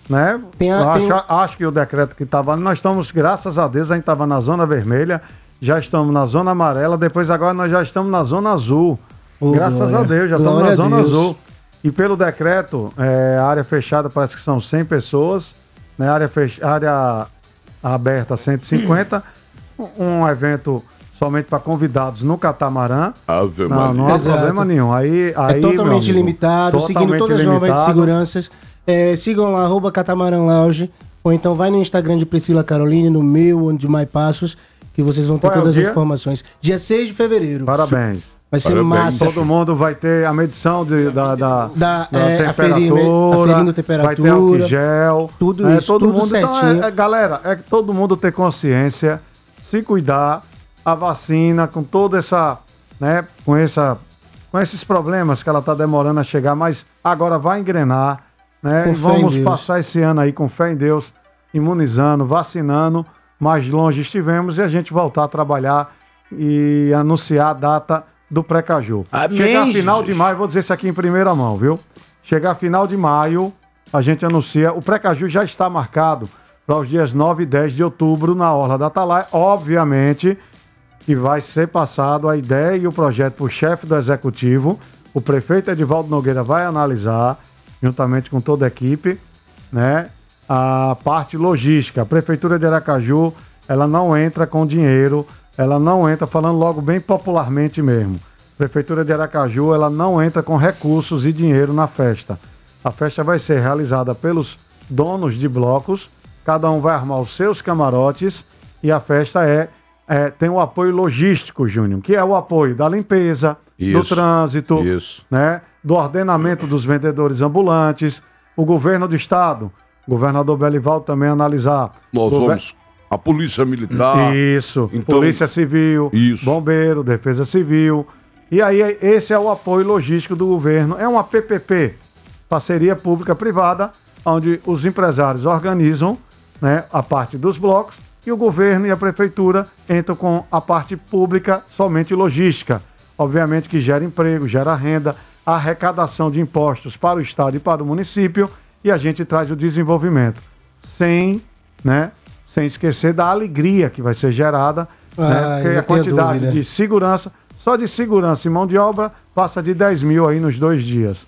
né? Tem a- eu tem acho, acho que o decreto que estava. Nós estamos, graças a Deus, a gente estava na zona vermelha, já estamos na zona amarela, depois agora nós já estamos na zona azul. Ô, graças glória. a Deus, já estamos Glória na a zona azul. E pelo decreto, é, a área fechada parece que são 100 pessoas, né? área, fech... área aberta 150, um um evento somente para convidados no catamarã. Ave Não, não há Exato. problema nenhum. Aí, aí é totalmente amigo, limitado, seguindo totalmente todas as normas de limitado. seguranças. É, sigam lá, arroba Catamarã Lounge, ou então vai no Instagram de Priscila Caroline, no meu, onde de Mai Passos, que vocês vão ter Qual é todas as dia? informações. Dia 6 de fevereiro. Parabéns. Vai ser Parabéns. massa. Todo mundo vai ter a medição de- da, da, Da, da é, aferindo- temperatura, aferindo vai ter álcool temperatura, gel, tudo é, isso, todo tudo mundo, então, certinho. é- é, galera, é que todo mundo ter consciência, se cuidar, a vacina com toda essa, né, com essa, com esses problemas que ela tá demorando a chegar, mas agora vai engrenar, né? Com e vamos passar esse ano aí com fé em Deus, imunizando, vacinando, mais longe estivemos e a gente voltar a trabalhar e anunciar a data do Precaju. Amém, Chegar final de maio, vou dizer isso aqui em primeira mão, viu? Chegar final de maio, a gente anuncia. O Precaju já está marcado para os dias 9 e 10 de outubro na Orla da Atalaia. Obviamente que vai ser passado a ideia e o projeto para o chefe do executivo. O prefeito Edivaldo Nogueira vai analisar, juntamente com toda a equipe, né? A parte logística. A Prefeitura de Aracaju, ela não entra com dinheiro, ela não entra, falando logo bem popularmente mesmo. Prefeitura de Aracaju, ela não entra com recursos e dinheiro na festa. A festa vai ser realizada pelos donos de blocos, cada um vai armar os seus camarotes e a festa é, é tem o apoio logístico, Júnior, que é o apoio da limpeza, do Isso, trânsito, isso. né, do ordenamento dos vendedores ambulantes, o governo do estado, o governador Belivaldo também analisar. Nós Gover- vamos... A polícia militar... Isso, Então- Polícia Civil, Isso. Bombeiro, Defesa Civil. E aí, esse é o apoio logístico do governo. É uma PPP, parceria pública-privada, onde os empresários organizam né, a parte dos blocos e o governo e a prefeitura entram com a parte pública somente logística. Obviamente que gera emprego, gera renda, arrecadação de impostos para o Estado e para o município e a gente traz o desenvolvimento. Sem, né, sem esquecer da alegria que vai ser gerada, né, Ai, porque a quantidade dúvida. de segurança, só de segurança e mão de obra, passa de 10 mil aí nos dois dias.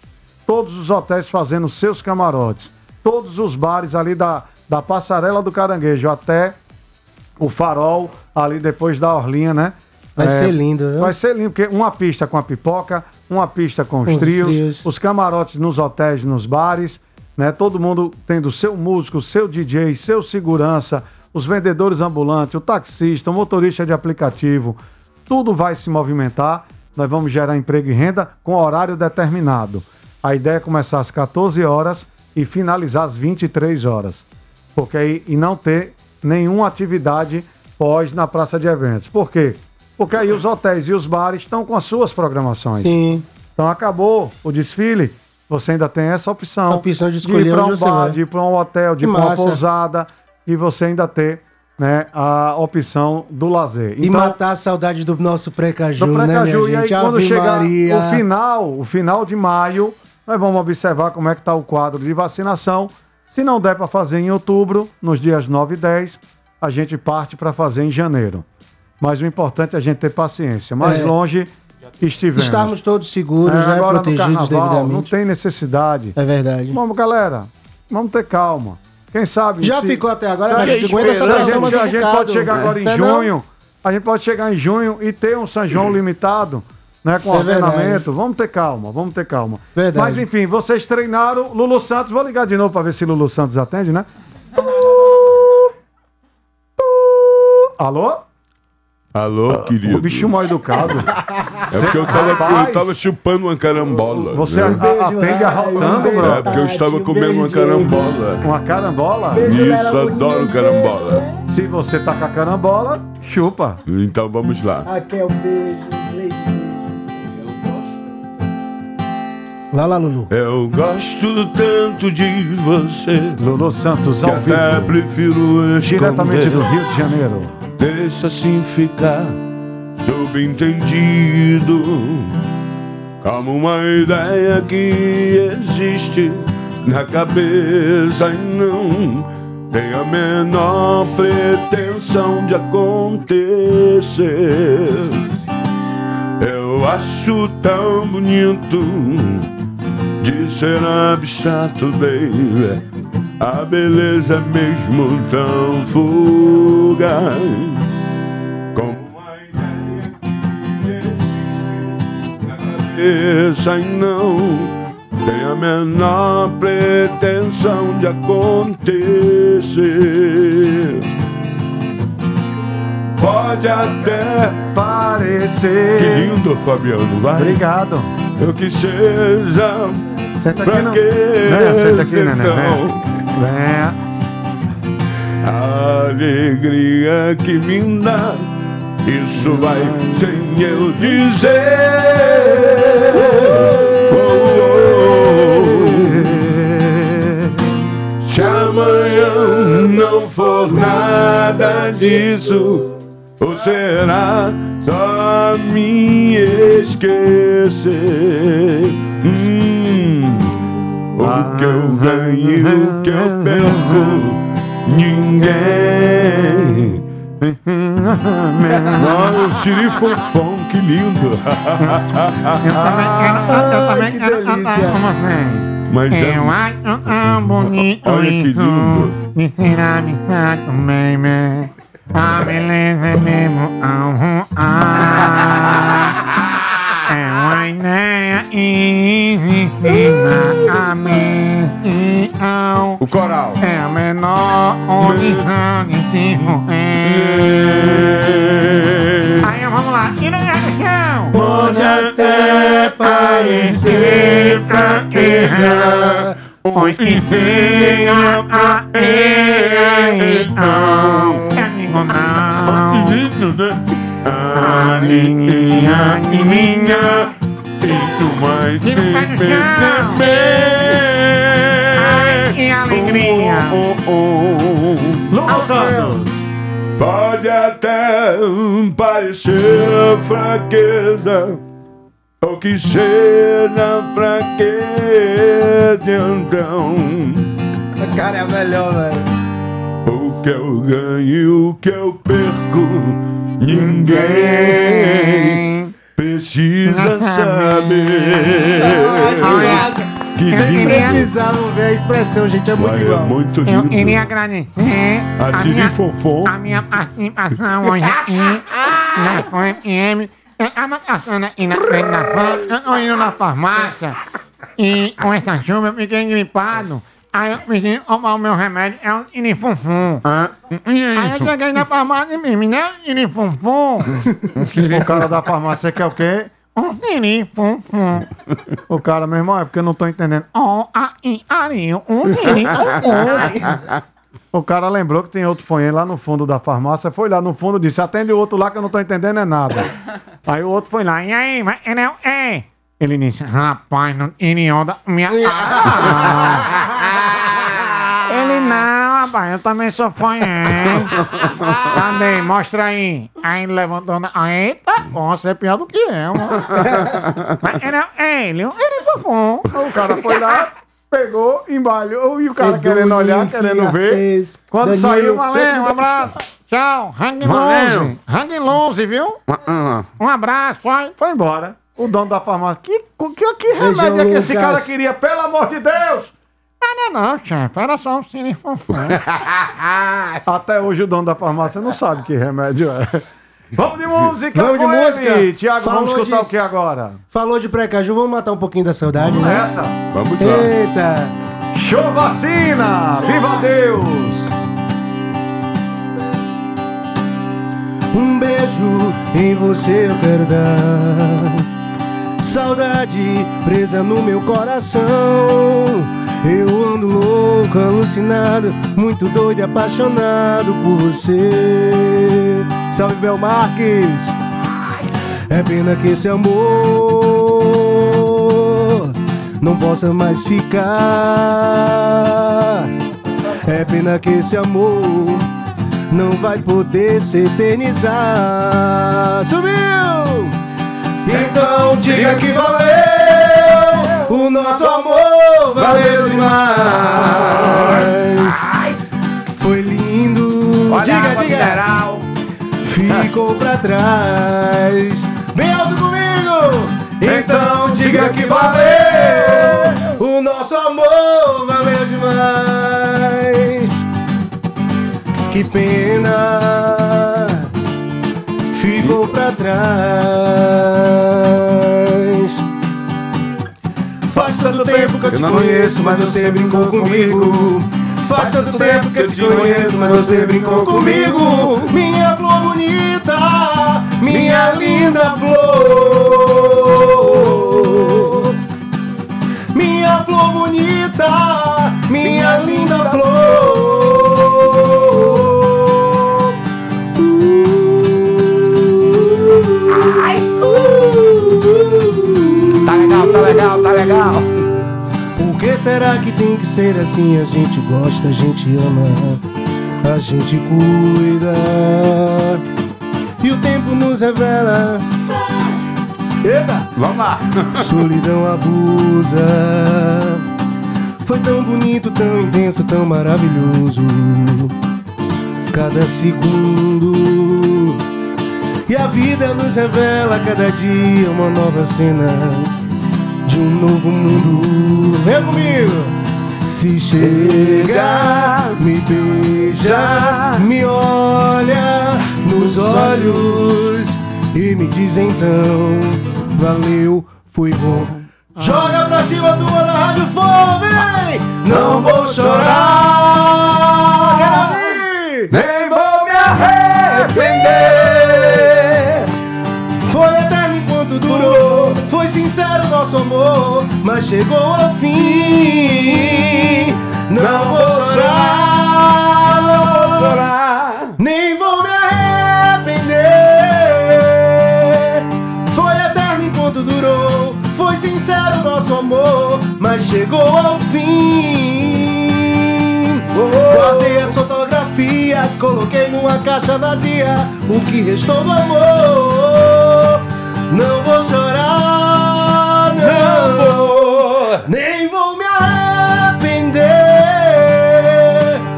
Todos os hotéis fazendo seus camarotes, todos os bares ali da, da passarela do Caranguejo até o farol ali depois da Orlinha, né? Vai ser lindo, viu? Vai ser lindo, porque uma pista com a pipoca, uma pista com os os trios, trios. os camarotes nos hotéis, nos bares, né? Todo mundo tendo seu músico, seu DJ, seu segurança, os vendedores ambulantes, o taxista, o motorista de aplicativo, tudo vai se movimentar. Nós vamos gerar emprego e renda com horário determinado. A ideia é começar às 14 horas e finalizar às 23 horas. Porque aí e não ter nenhuma atividade pós na praça de eventos. Por quê? Porque aí os hotéis e os bares estão com as suas programações. Sim. Então acabou o desfile, você ainda tem essa opção. A opção de ir escolher para um onde você bar, vai. de ir para um hotel, de ir para uma pousada e você ainda ter né, a opção do lazer. E matar a saudade do nosso pré-caju, do né, Precaju, minha e aí gente? quando Ave chegar Maria. o final, o final de maio, nós vamos observar como é que está o quadro de vacinação. Se não der para fazer em outubro, nos dias 9 e 10, a gente parte para fazer em janeiro. Mas o importante é a gente ter paciência. Mais É. longe estivemos. Estarmos todos seguros, É, né, agora no protegidos carnaval, Não tem necessidade. É verdade. Vamos, galera, vamos ter calma. Quem sabe. Já se- ficou até agora, a mas a gente, essa a gente- a gente pode chegar agora em Não é não? junho. A gente pode chegar em junho e ter um São João limitado, né? Com É ordenamento. Vamos ter calma, vamos ter calma. Verdade. Mas enfim, vocês treinaram. Lulu Santos, vou ligar de novo pra ver se Lulu Santos atende, né? Alô? Alô, querido. O bicho mal educado. É porque eu tava, Rapaz. eu tava chupando uma carambola. Você né? a- atende arrotando, bro? É porque eu estava comendo uma carambola. Uma carambola? Isso, adoro carambola. Se você tá com a carambola, chupa. Então vamos lá. Raquel, beijo. Vai lá, Lulu. Eu gosto tanto de você. Lulu Santos, ao até vivo. prefiro esconder. Diretamente do Rio de Janeiro. Deixa assim ficar subentendido. Como uma ideia que existe na cabeça e não tem a menor pretensão de acontecer. Eu acho tão bonito de ser abstrato, baby A beleza é mesmo tão fugaz. Como uma ideia que existe na cabeça e não Tem a menor pretensão de acontecer. Pode até parecer. Que lindo, Fabiano, vai. Obrigado. Eu que seja Senta aqui, Né, senta aqui, então. Venha. A alegria que me dá, isso vai sem eu dizer. Oh, oh. Se amanhã não for nada disso, ou será só me esquecer? O que eu ganho o que eu perco. Ninguém. Olha o xirifofão, que lindo. Eu também que quero cantar delícia. como você. Mas é- Eu acho tão bonito Olha que lindo. De ser abstrato, baby. A beleza é mesmo ao É uma ideia existe na mente ao O coral. É a menor condição de morrer. Aí vamos lá. E é chão. Pode até parecer fraqueza, Pois que tenha a então É amigo não A linha que minha Feito mais chão. Ai, que alegria Oh, oh, oh. Lulu Santos. Pode até parecer fraqueza Ou que seja fraqueza então Cara, é melhor, velho. O que eu ganho e o que eu perco Ninguém precisa saber Que Vocês precisavam ver a expressão, gente, é muito Vai, é igual. muito Eu lindo queria agradecer A a Siri minha, Fofão a minha participação hoje aqui na Fã FM. Eu tava passando aqui na frente da Fã, eu tô indo na farmácia e com essa chuva eu fiquei gripado. Aí eu preciso tomar o meu remédio, é um inifunfum. E é Aí eu isso? cheguei na farmácia e me deu inifunfum. O cara da farmácia quer o quê? Um inifunfum. O cara, meu irmão, é porque eu não tô entendendo. Oh, a, i, arinho, um inifunfum. O cara lembrou que tem outro fonheiro lá no fundo da farmácia, foi lá no fundo e disse: atende o outro lá que eu não tô entendendo é nada. Aí o outro foi lá, E aí, mas ele é o é. Ele disse, rapaz, não tinha onda minha. Ele não, rapaz, eu também sou fanhém. Cadê? Mostra aí. Aí ele levantou na. Eita, bom, você é pior do que eu. Mas ele é ele, ele fofão. O cara foi lá, pegou, embalhou e o cara Edu, querendo olhar, querendo ver. Artes, Quando Danilo, saiu, valeu, um abraço. Tchau, Hang Valeu. Lonze. Hang Lonze, viu? Um abraço, foi. Foi embora. O dono da farmácia. Que, que, que Beijão, remédio é que esse Lucas. cara queria, pelo amor de Deus? Ah, não, não, chefe. Era só um sinifofão. Até hoje o dono da farmácia não sabe que remédio é. Vamos de música, Vamos de música. ele. Tiago, Falou vamos escutar de- o que agora? Falou de Precaju, vamos matar um pouquinho da saudade, né? Essa? Vamos lá. Eita. Show vacina! Viva Deus! Um beijo em você eu quero dar. Saudade presa no meu coração. Eu ando louco, alucinado, muito doido e apaixonado por você. Salve Bel Marques! É pena que esse amor não possa mais ficar. É pena que esse amor não vai poder se eternizar. Subiu! Então diga que valeu, o nosso amor valeu demais. Foi lindo, Olha diga, diga. mineral. Ficou pra trás. Bem alto comigo! Então diga que valeu, o nosso amor valeu demais. Que pena, pra trás. Faz tanto tempo que eu te conheço, mas você brincou comigo. Faz tanto tempo que eu te conheço, mas você brincou comigo. Minha flor bonita, minha linda flor. Minha flor bonita, minha linda flor. Legal. Por que será que tem que ser assim? A gente gosta, a gente ama, a gente cuida. E o tempo nos revela. Eita! Vamos lá! Solidão abusa. Foi tão bonito, tão intenso, tão maravilhoso. Cada segundo. E a vida nos revela cada dia uma nova cena de um novo mundo. Vem comigo! Se chega, me beija, me olha nos olhos e me diz então: valeu, foi bom. Joga pra cima do na rádio fome! Não vou chorar! Sincero nosso amor, mas chegou ao fim. Não vou chorar, não vou chorar, nem vou me arrepender. Foi eterno enquanto durou, foi sincero nosso amor, mas chegou ao fim. Guardei as fotografias, coloquei numa caixa vazia o que restou do amor. Não vou chorar, nem vou me arrepender.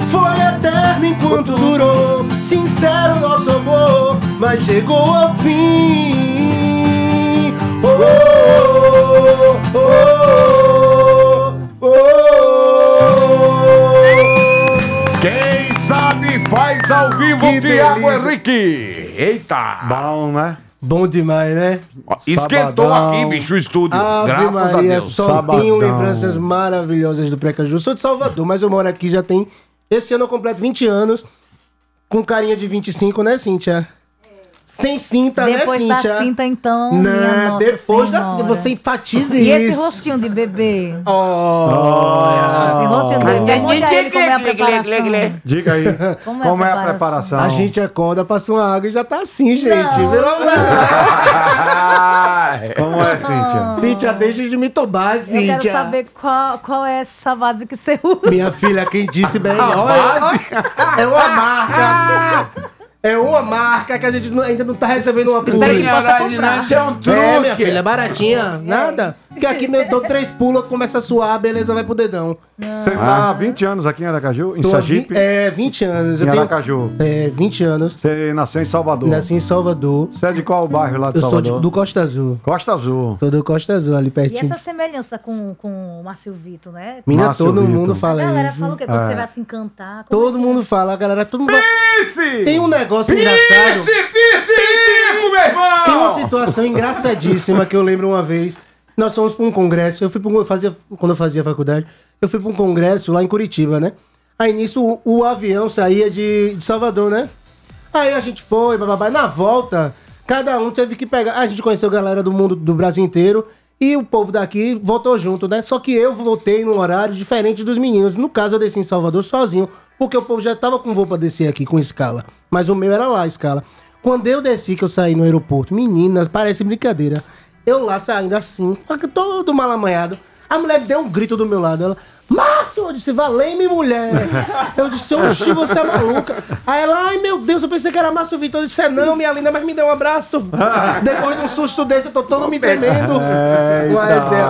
Foi eterno enquanto durou, sincero nosso amor, mas chegou ao fim. Oh, oh, oh, oh, oh. Quem sabe faz ao vivo Que Tiago. Henrique. Eita! Bom, né? Bom demais, né? Esquentou Sabadão. aqui, bicho, o estúdio. Ave Graças a Maria, Deus. só Sabadão. tenho lembranças maravilhosas do Precaju. Sou de Salvador, mas eu moro aqui já tem. Esse ano eu completo 20 anos. Com carinha de 25, né, Cíntia? Sem cinta, Depois né, da Cíntia? cinta, então. Não, Nossa depois da Senhora. cinta. Você enfatiza E esse isso. rostinho de bebê? Oh. Esse rostinho de bebê. Olha ele como é a preparação. Diga aí. Como Como, é a é a preparação? A gente acorda, passa uma água e já tá assim, gente. Não. Pelo amor de Deus. Como é, Cíntia? Cíntia, deixa de me tomar, Eu Cíntia. quero saber qual, qual é essa base que você usa. Minha filha, quem disse bem. A olha, base? É uma marca. É uma marca que a gente não- ainda não tá recebendo uma Espero que possa comprar. Isso é um É, truque. minha filha, é baratinha. Nada. Porque aqui eu dou três pulos, começa a suar, beleza, vai pro dedão. Você tá há 20 anos aqui em Aracaju, em Tô há Sergipe? vi- É, 20 anos. Em Eu tenho, Aracaju. é, 20 anos. Você nasceu em Salvador. Nasci em Salvador. Você é de qual bairro lá de Eu sou Salvador? de- do Costa Azul. Costa Azul. Sou do Costa Azul, ali E pertinho. essa semelhança com, com o Márcio Vitor, né? Menina, Márcio todo Vitor. mundo A fala galera isso. fala o quê? Que você É. vai se encantar. Como Todo mundo fala, a galera, todo mundo fala. Tem um negócio engraçado. meu irmão! Tem uma situação engraçadíssima que eu lembro uma vez. Nós fomos para um congresso. Eu fui para um, eu fazia quando eu fazia faculdade, eu fui para um congresso lá em Curitiba, né? Aí nisso o, o avião saía de, de Salvador, né? Aí a gente foi, bababá. Na volta, cada um teve que pegar. A gente conheceu galera do mundo do Brasil inteiro e o povo daqui voltou junto, né? Só que eu voltei num horário diferente dos meninos. No caso, eu desci em Salvador sozinho, porque o povo já tava com voo pra descer aqui com escala. Mas o meu era lá, escala. Quando eu desci, que eu saí no aeroporto, meninas, parece brincadeira. Eu lá saindo assim, todo mal amanhado. A mulher deu um grito do meu lado. Ela, Márcio, eu disse, valei-me, mulher. Eu disse, oxi, você é maluca. Aí ela, ai meu Deus, eu pensei que era Márcio Vitor. Eu disse, é não, minha linda, mas me dê um abraço. Depois de um susto desse, eu tô todo me tremendo. Uma resenha.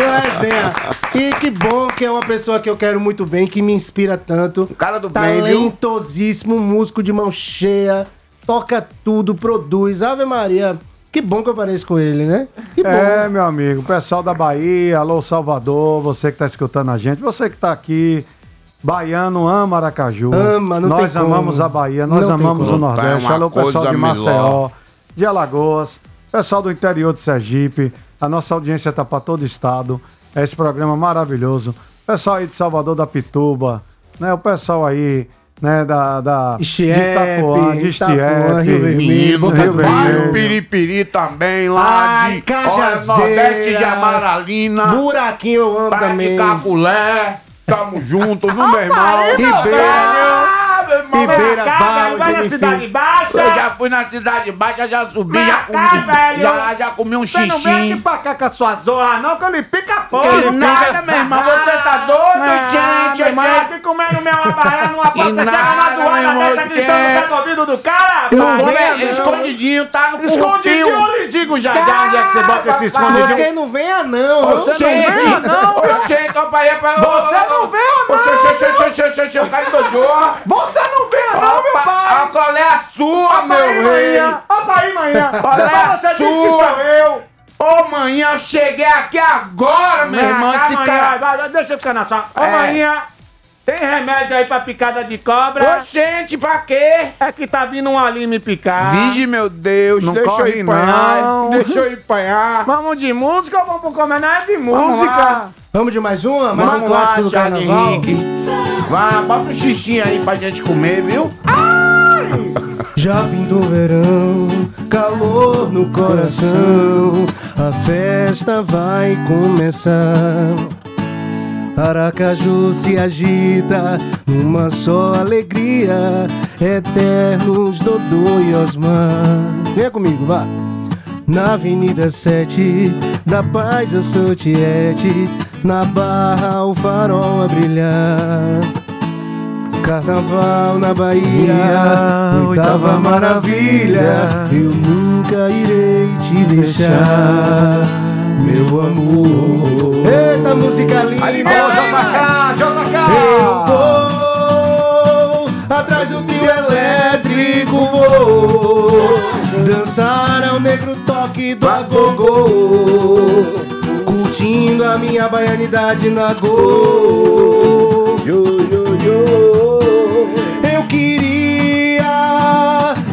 Uma resenha. E que bom que é uma pessoa que eu quero muito bem, que me inspira tanto. cara do bem? Talentosíssimo, músico de mão cheia, toca tudo, produz. Ave Maria. Que bom que eu pareço com ele, né? Que bom. É, meu amigo, pessoal da Bahia, alô Salvador, você que tá escutando a gente, você que tá aqui, baiano ama Aracaju. Ama, não Nós tem como. amamos a Bahia, nós Não amamos o Nordeste. É alô pessoal de Maceió, de Alagoas, pessoal do interior de Sergipe. A nossa audiência tá para todo estado. É esse programa maravilhoso. Pessoal aí de Salvador da Pituba, né? O pessoal aí, né, da, da Estiepe, de Itapuã, de Itapuã, Estiepe, Rio Vermelho, Rio Vai Vermelho. o Piripiri também, lá Ai, de Cajazeira. olha, Nordeste de Amaralina. Buraquinho eu amo também. de Caculé. Tamo junto, viu, meu irmão? Ribeiro. Ribeira, Barra, vai na Cidade. Baixa. Eu já fui na Cidade Baixa, já subi, já cá, comi. velho. Já, já comi um Você não vem aqui xixi. pra cá com a sua zorra, não, que eu lhe pica a porra. Que nada, meu irmão, você tá doido, gente, Meu irmão, aqui comendo meu abará numa porta, chega na irmão, dessa, gritando no ouvido do cara. Não rapaz. vou, Não. é escondidinho, tá no Escondidinho, eu lhe digo já, já onde é que você bota esse Você escondidinho. não venha, não. Você não venha, não, Oxê, companheiro, pra... Você não venha, não. Oxê, oxê, oxê, oxê, oxê, oxê, o cara dodô. Você não venha, não, meu pai. A qual é a sua, Opa meu aí, rei? manhã. Opa aí, manhã. Qual é a Você diz que sua? sou eu. Ô, manhã, eu cheguei aqui agora, meu Vem irmão, esse manhã, cara... vai, vai, Deixa eu ficar na sua. Ô, É. manhã, tem remédio aí pra picada de cobra? Oxente, pra quê? É que tá vindo um ali me picar. Vige, meu Deus, Não deixa eu apanhar, não. deixa eu ir apanhar. Vamos de música ou vamos pro comentário de Vamos música? Lá. Vamos de mais uma? Mais um Vamos lá, clássico do Thiago carnaval? Henrique. Vai, bota um xixinho aí pra gente comer, viu? Já pintou o verão, calor no coração, a festa vai começar. Aracaju se agita numa só alegria, eternos Dodô e Osmar. Venha comigo, vá. Na Avenida 7 da Paz eu sou Tiete, na Barra o farol a brilhar. Carnaval na Bahia, oitava maravilha. Eu nunca irei te deixar, meu amor. Eita, música linda! JK, JK! Eu vou atrás do trio elétrico, vou dançar ao negro toque do agogô, curtindo a minha baianidade na go. Yo, yo, yo. Eu queria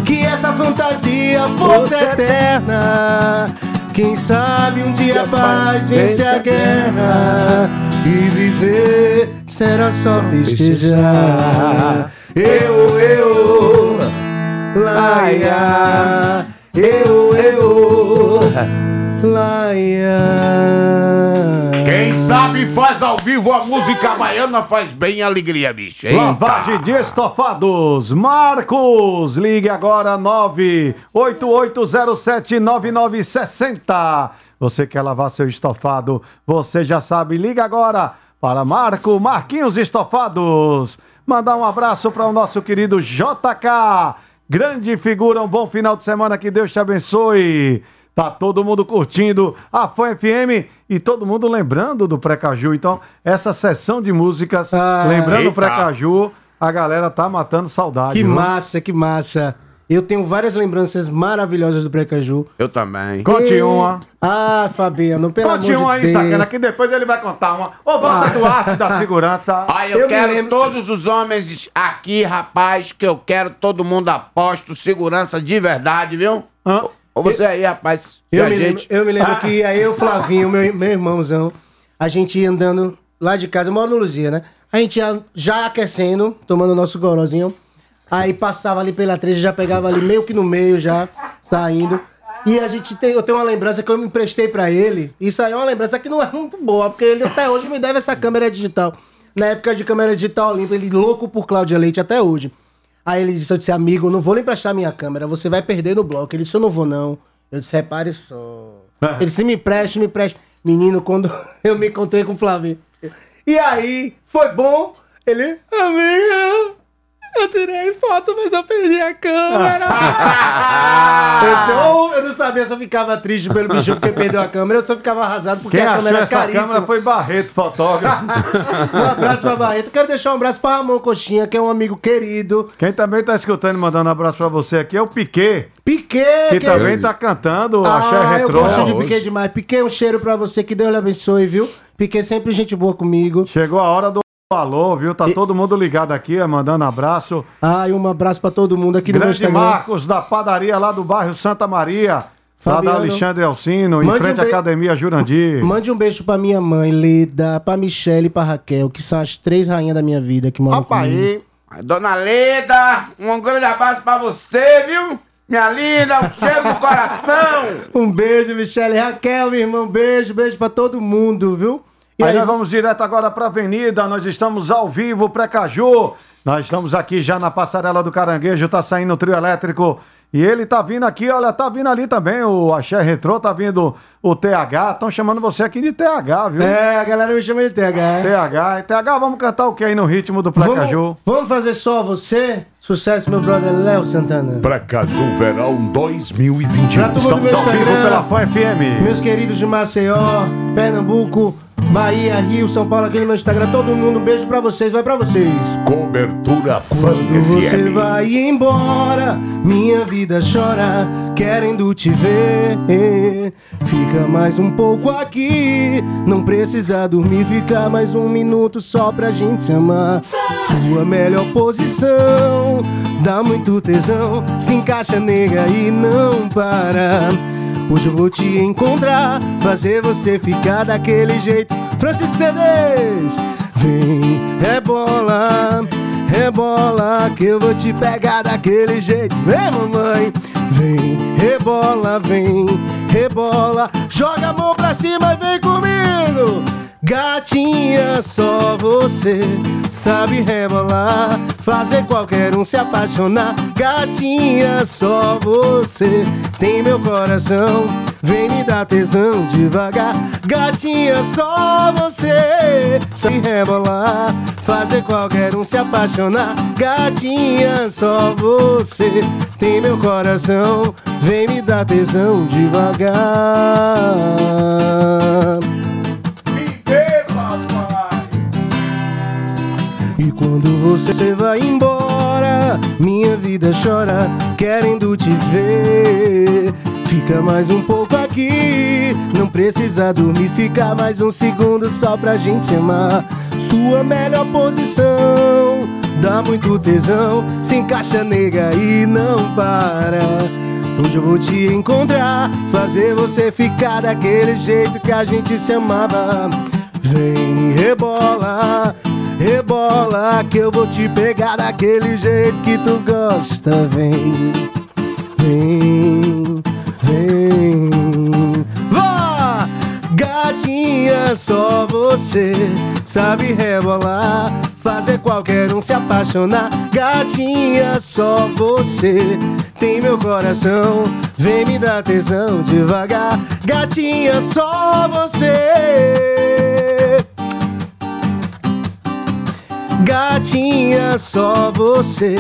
que essa fantasia fosse eterna. Quem sabe um dia a paz vence a guerra e viver será só festejar. Eu, eu, laia, eu, eu, laia. Quem sabe faz ao vivo a música baiana faz bem alegria, bicho. Eita. Lavagem de estofados. Marcos, ligue agora 988079960. Você quer lavar seu estofado? Você já sabe, liga agora para Marco Marquinhos Estofados. Mandar um abraço para o nosso querido JK. Grande figura, um bom final de semana, que Deus te abençoe. Tá todo mundo curtindo a Fã FM e todo mundo lembrando do Precaju. Então, essa sessão de músicas, lembrando o Eita. Precaju, a galera tá matando saudade. Que viu? massa, que massa. Eu tenho várias lembranças maravilhosas do Precaju. Eu também. Conte E- uma. Ah, Fabiano, pelo Conte amor um de aí, Deus. sacana, que depois ele vai contar uma. Ô, Walter Duarte da Segurança. Olha, eu, quero todos os homens aqui, rapaz, que eu quero todo mundo aposto, segurança de verdade, viu? Ou você aí, rapaz, Eu me, a lembro, gente- eu me lembro Ah. que aí eu, Flavinho, meu, meu irmãozão, a gente ia andando lá de casa, eu moro no Luzia, né? A gente ia já aquecendo, tomando o nosso gorozinho. Aí passava ali pela 13, já pegava ali meio que no meio já, saindo. E a gente tem, eu tenho uma lembrança que eu me emprestei pra ele. Isso aí é uma lembrança que não é muito boa, porque ele até hoje me deve essa câmera digital. Na época de câmera digital limpa, ele louco por Cláudia Leite até hoje. Aí ele disse, eu disse, amigo, eu não vou lhe emprestar minha câmera, você vai perder no bloco. Ele disse, eu não vou não. Eu disse, repare só. Ele disse, me empreste, me empreste. Menino, quando eu me encontrei com o Flávio. E aí, foi bom? Ele, amigo, tirei foto, mas eu perdi a câmera. eu, "Oh", eu não sabia se eu ficava triste pelo bicho porque perdeu a câmera ou se eu ficava arrasado porque Quem a achou câmera é essa caríssima. câmera foi Barreto, fotógrafo. Um abraço pra Barreto. Quero deixar um abraço pra Ramon Coxinha, que é um amigo querido. Quem também tá escutando e mandando um abraço pra você aqui é o Piquet. Piquet, Que que- também tá cantando Ah, Axé eu gosto de Piquet demais. Piquet, um cheiro pra você, que Deus lhe abençoe, viu? Piquet sempre gente boa comigo. Chegou a hora do alô, viu? Tá todo mundo ligado aqui, mandando abraço. Ah, e um abraço pra todo mundo aqui no Grande Instagram. Marcos, da padaria lá do bairro Santa Maria. Lá da Fabiano. Alexandre Alcino, em frente um à be- Academia Jurandir. Mande um beijo pra minha mãe, Leda, pra Michelle e pra Raquel, que são as três rainhas da minha vida que moram Opa comigo. aí. Dona Leda, um grande abraço pra você, viu? Minha linda, um cheiro no coração. Um beijo, Michelle e Raquel, meu irmão. Beijo, beijo pra todo mundo, viu? E aí, aí, nós vamos direto agora pra Avenida, nós estamos ao vivo, Precaju. Nós estamos aqui já na passarela do Caranguejo, tá saindo o trio elétrico. E ele tá vindo aqui, olha, tá vindo ali também o Axé Retrô, tá vindo o TH. Estão chamando você aqui de TH, viu? É, a galera me chama de TH. TH. E TH, vamos cantar o que aí no ritmo do Precaju? Vamos, vamos fazer só você? Sucesso, meu brother Léo Santana. Precaju Verão 2020. Pra turma do meu Estamos ao vivo pela Fã FM. Meus queridos de Maceió, Pernambuco, Bahia, Rio, São Paulo, aqui no meu Instagram, todo mundo, um beijo pra vocês, vai pra vocês. Cobertura Quando você FM. vai embora, minha vida chora, querendo te ver. Fica mais um pouco aqui, não precisa dormir, fica mais um minuto só pra gente se amar. Sua melhor posição, dá muito tesão, se encaixa nega e não para. Hoje eu vou te encontrar, fazer você ficar daquele jeito. Francis CDs, vem, rebola, rebola, que eu vou te pegar daquele jeito. Vem, mamãe, vem, rebola, vem, rebola, joga a mão pra cima e vem comigo. Gatinha, só você sabe rebolar, fazer qualquer um se apaixonar. Gatinha, só você tem meu coração, vem me dar tesão devagar. Gatinha, só você sabe rebolar, fazer qualquer um se apaixonar. Gatinha, só você tem meu coração, vem me dar tesão devagar. Quando você vai embora, minha vida chora, querendo te ver. Fica mais um pouco aqui, não precisa dormir, fica mais um segundo só pra gente se amar. Sua melhor posição, dá muito tesão, se encaixa nega e não para. Hoje eu vou te encontrar, fazer você ficar daquele jeito que a gente se amava. Vem, rebola, rebola, que eu vou te pegar daquele jeito que tu gosta. Vem, vem, vem. Vá! Gatinha, só você sabe rebolar, fazer qualquer um se apaixonar. Gatinha, só você tem meu coração, vem me dar tesão devagar. Gatinha, só você. Gatinha, só você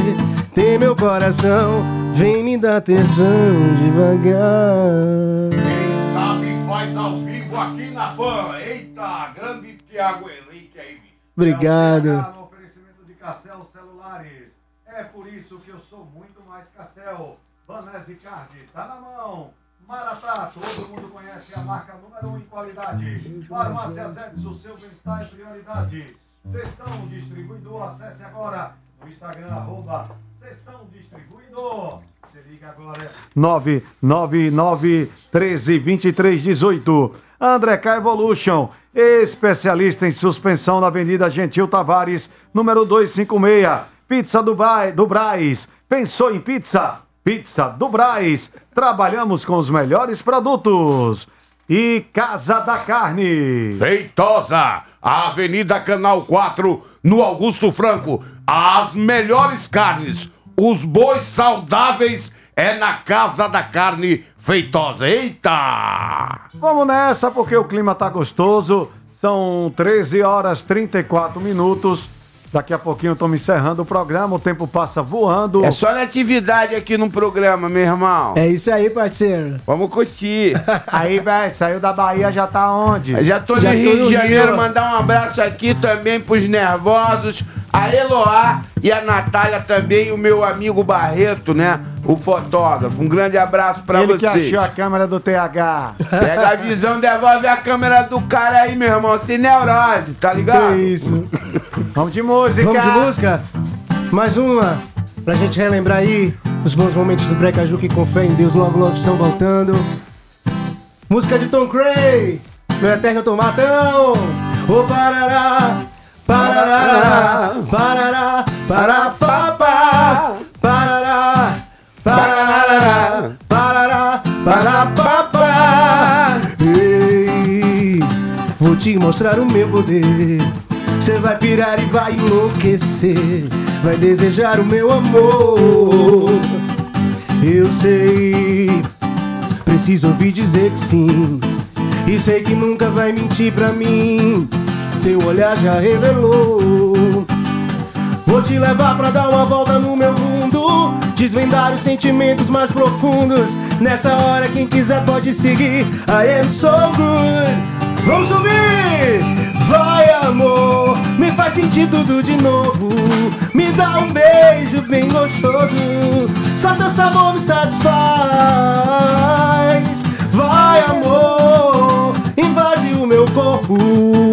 tem meu coração, vem me dar tesão devagar. Quem sabe faz ao vivo aqui na fã. Eita, grande Tiago Henrique aí. Obrigado. No oferecimento de Cassel Celulares. É por isso que eu sou muito mais Cassel. Banese Card, tá na mão. Maratá, todo mundo conhece a marca número 1 um em qualidade. Farmácia Zex, o seu bem-estar é prioridade. Sextão Distribuidor, acesse agora o Instagram, arroba Sextão Distribuidor. Você liga agora. 999 13 23 18. André K Evolution, especialista em suspensão na Avenida Gentil Tavares, número 256. Pizza do, do Braz. Pensou em pizza? Pizza do Braz. Trabalhamos com os melhores produtos. E Casa da Carne. Feitosa, Avenida Canal 4, no Augusto Franco. As melhores carnes, os bois saudáveis é na Casa da Carne Feitosa. Eita! Vamos nessa porque o clima tá gostoso. São 13 horas 34 minutos. Daqui a pouquinho eu tô me encerrando o programa, o tempo passa voando. É só na atividade aqui no programa, meu irmão. É isso aí, parceiro. Vamos curtir. Aí, velho, saiu da Bahia, já tá onde? Já tô no Rio de Janeiro, mandar um abraço aqui também pros nervosos, a Eloá e a Natália também, e o meu amigo Barreto, né? O fotógrafo. Um grande abraço pra Ele que vocês. achou a câmera do TH. Pega a visão, devolve a câmera do cara aí, meu irmão. Sem neurose, tá ligado? Que isso. Vamos de música. Vamos de música? Mais uma, pra gente relembrar aí os bons momentos do Brecaju que com fé em Deus logo logo estão voltando. Música de Tom Cray, meu eterno tomatão. Ô parará, parará, parará, parará, papá, parará, parará, parará, parará, papá. Ei, vou te mostrar o meu poder. Você vai pirar e vai enlouquecer. Vai desejar o meu amor. Eu sei, preciso ouvir dizer que sim. E sei que nunca vai mentir pra mim. Seu olhar já revelou. Vou te levar pra dar uma volta no meu mundo. Desvendar os sentimentos mais profundos. Nessa hora, quem quiser pode seguir. I am so good. Vamos subir! Vai, amor, me faz sentir tudo de novo. Me dá um beijo bem gostoso. Só teu sabor me satisfaz. Vai, amor, invade o meu corpo.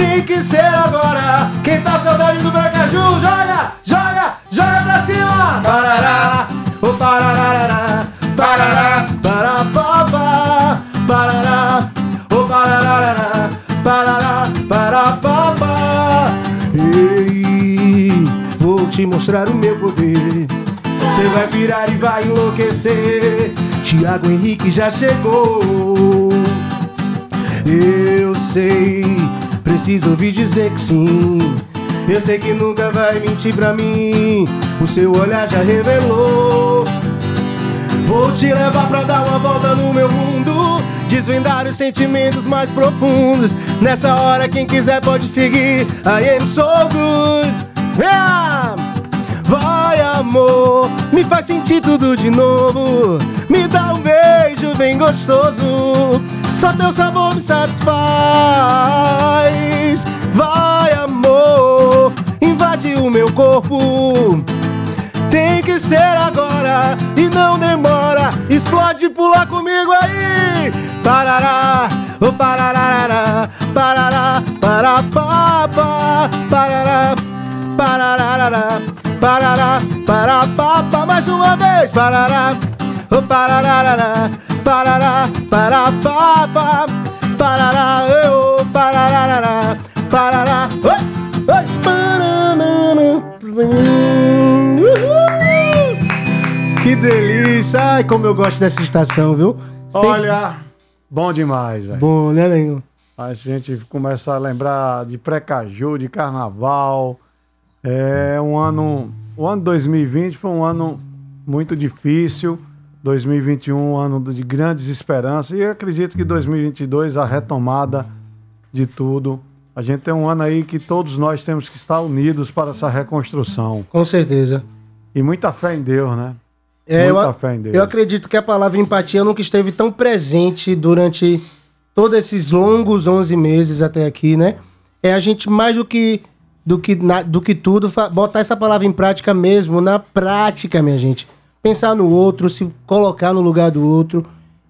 Tem que ser agora. Quem tá saudade do Bracaju, joga, joga, joga pra cima. Parará, oh parará, parará, parará, papá, parará, oh parará, parará, parará, papá. Ei, vou te mostrar o meu poder. Você vai virar e vai enlouquecer. Tiago Henrique já chegou. Eu sei, preciso ouvir dizer que sim. Eu sei que nunca vai mentir pra mim. O seu olhar já revelou. Vou te levar pra dar uma volta no meu mundo. Desvendar os sentimentos mais profundos. Nessa hora, quem quiser pode seguir. I am so good. Yeah! Vai, amor, me faz sentir tudo de novo. Me dá um beijo bem gostoso. Só teu sabor me satisfaz. Vai, amor, invade o meu corpo. Tem que ser agora e não demora. Explode e pula comigo aí. Parará, oh parará, parará, parará, parará, parará, parará, parará. Mais uma vez, parará, oh parará, parará, parará, papá, parará, oh parará, parará, oi, oi, Uhul! Que delícia! Ai, como eu gosto dessa estação, viu? Olha, bom demais, velho. Bom, né, Nenho? A gente começa a lembrar de Precaju, de Carnaval. É um ano. O ano 2020 foi um ano muito difícil. 2021, um ano de grandes esperanças. E eu acredito que 2022, a retomada de tudo. A gente tem um ano aí que todos nós temos que estar unidos para essa reconstrução. Com certeza. E muita fé em Deus, né? É, eu, muita a- fé em Deus. eu acredito que a palavra empatia nunca esteve tão presente durante todos esses longos 11 meses até aqui, né? É a gente mais do que do que, na- do que tudo botar essa palavra em prática mesmo, na prática, minha gente. Pensar no outro, se colocar no lugar do outro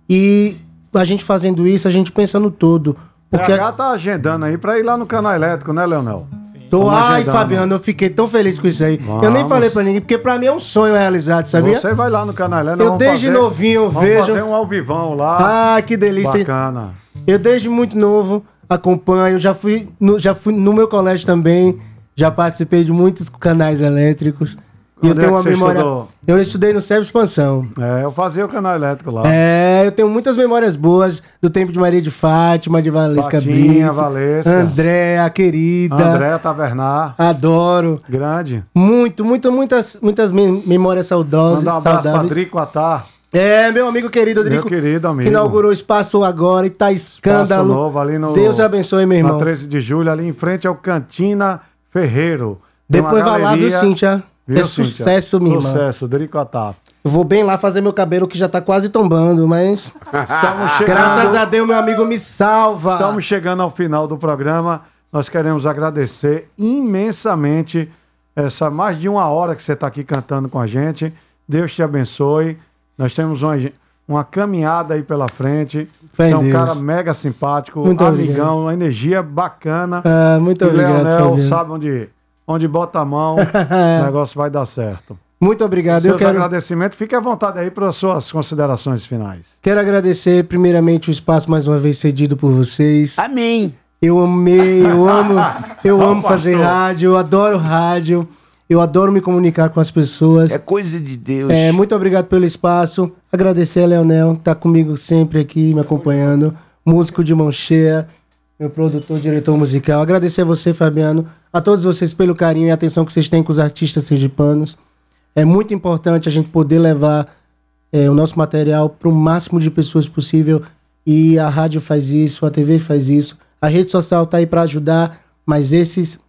e a gente fazendo isso, a gente pensa no todo. Porque PH tá agendando aí pra ir lá no canal elétrico, né, Leonel? Tô, Vamos ai, agendando. Fabiano, eu fiquei tão feliz com isso aí. Eu nem Vamos. falei pra ninguém, porque pra mim é um sonho realizado, sabia? Você vai lá no canal elétrico. Eu desde vamos novinho vamos vejo- fazer um ao vivão lá. Ah, que delícia. Bacana. Eu desde muito novo acompanho, já fui no, já fui no meu colégio também, já participei de muitos canais elétricos. E eu é tenho que uma memória. estudou? Eu estudei no Sérgio Expansão. É, eu fazia o canal elétrico lá. É, eu tenho muitas memórias boas do tempo de Maria de Fátima, de Valesca Fatinha, Brito, Valesca. Andréa, querida. André Tavernar. Adoro. Grande. Muito, muito, muitas, muitas mem- memórias saudosas, Manda um abraço pra saudáveis. Drico Atar. É, meu amigo querido, Meu Drico. querido amigo. Que inaugurou o espaço agora e tá escândalo. Passo Novo, ali no, Deus abençoe, meu irmão. Na 13 de julho, ali em frente ao Cantina Ferreiro. Tem Depois vai lá, viu, Cíntia? Viu, é Cíntia? sucesso, minha irmã. Sucesso, Drico Atar. Eu vou bem lá fazer meu cabelo que já tá quase tombando, mas. Chegando- Graças a Deus, meu amigo me salva. Estamos chegando ao final do programa. Nós queremos agradecer imensamente essa mais de uma hora que você está aqui cantando com a gente. Deus te abençoe. Nós temos uma, uma caminhada aí pela frente. Fé Você é um Deus. cara mega simpático, Muito amigão, obrigado. uma energia bacana. Ah, muito E obrigado, Leonel sabe onde, onde bota a mão, o negócio vai dar certo. Muito obrigado. Seus Eu quero, agradecimentos, fique à vontade aí para as suas considerações finais. quero agradecer, primeiramente, o espaço mais uma vez cedido por vocês. Amém. Eu amei, eu amo, eu Ó, amo fazer pastor. rádio, eu adoro rádio, eu adoro me comunicar com as pessoas. É coisa de Deus. É, muito obrigado pelo espaço. Agradecer a Leonel, que tá comigo sempre aqui, me acompanhando. Músico de mão cheia, meu produtor, diretor musical. Agradecer a você, Fabiano, a todos vocês pelo carinho e atenção que vocês têm com os artistas sergipanos. É muito importante a gente poder levar é, o nosso material para o máximo de pessoas possível. E a rádio faz isso, a TV faz isso, a rede social está aí para ajudar, mas esses,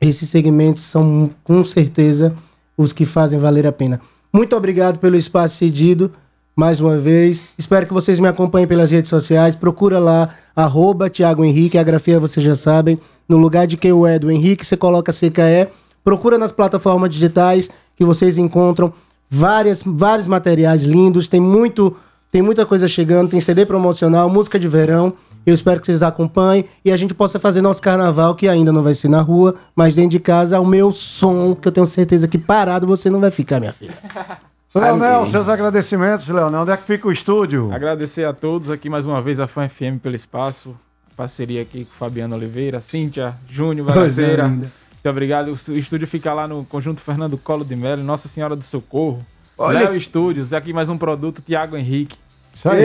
esses segmentos são com certeza os que fazem valer a pena. Muito obrigado pelo espaço cedido, mais uma vez. Espero que vocês me acompanhem pelas redes sociais. Procura lá, arroba Thiago Henrique, a grafia vocês já sabem. No lugar de quem o é do Henrique, você coloca CKE. Procura nas plataformas digitais que vocês encontram várias, vários materiais lindos. Tem muito, tem muita coisa chegando. Tem CD promocional, música de verão. Eu espero que vocês acompanhem e a gente possa fazer nosso carnaval, que ainda não vai ser na rua, mas dentro de casa, o meu som, que eu tenho certeza que parado você não vai ficar, minha filha. Leonel, seus agradecimentos, Leonel. Onde é que fica o estúdio? Agradecer a todos aqui mais uma vez, a Fã FM pelo espaço. Parceria aqui com Fabiano Oliveira, Cíntia, Júnior, Bagaceira. linda. Muito obrigado. O estúdio fica lá no Conjunto Fernando Colo de Melo, Nossa Senhora do Socorro. Olha- Léo Estúdios, aqui mais um produto, Tiago Henrique. Isso aí.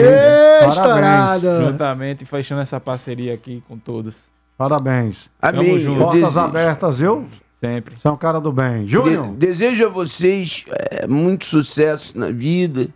Estourado. Juntamente, fechando essa parceria aqui com todos. Parabéns. Tamo Amém. junto. Eu Portas abertas, viu? Sempre. Você é um cara do bem. Júnior. De- desejo a vocês é, muito sucesso na vida,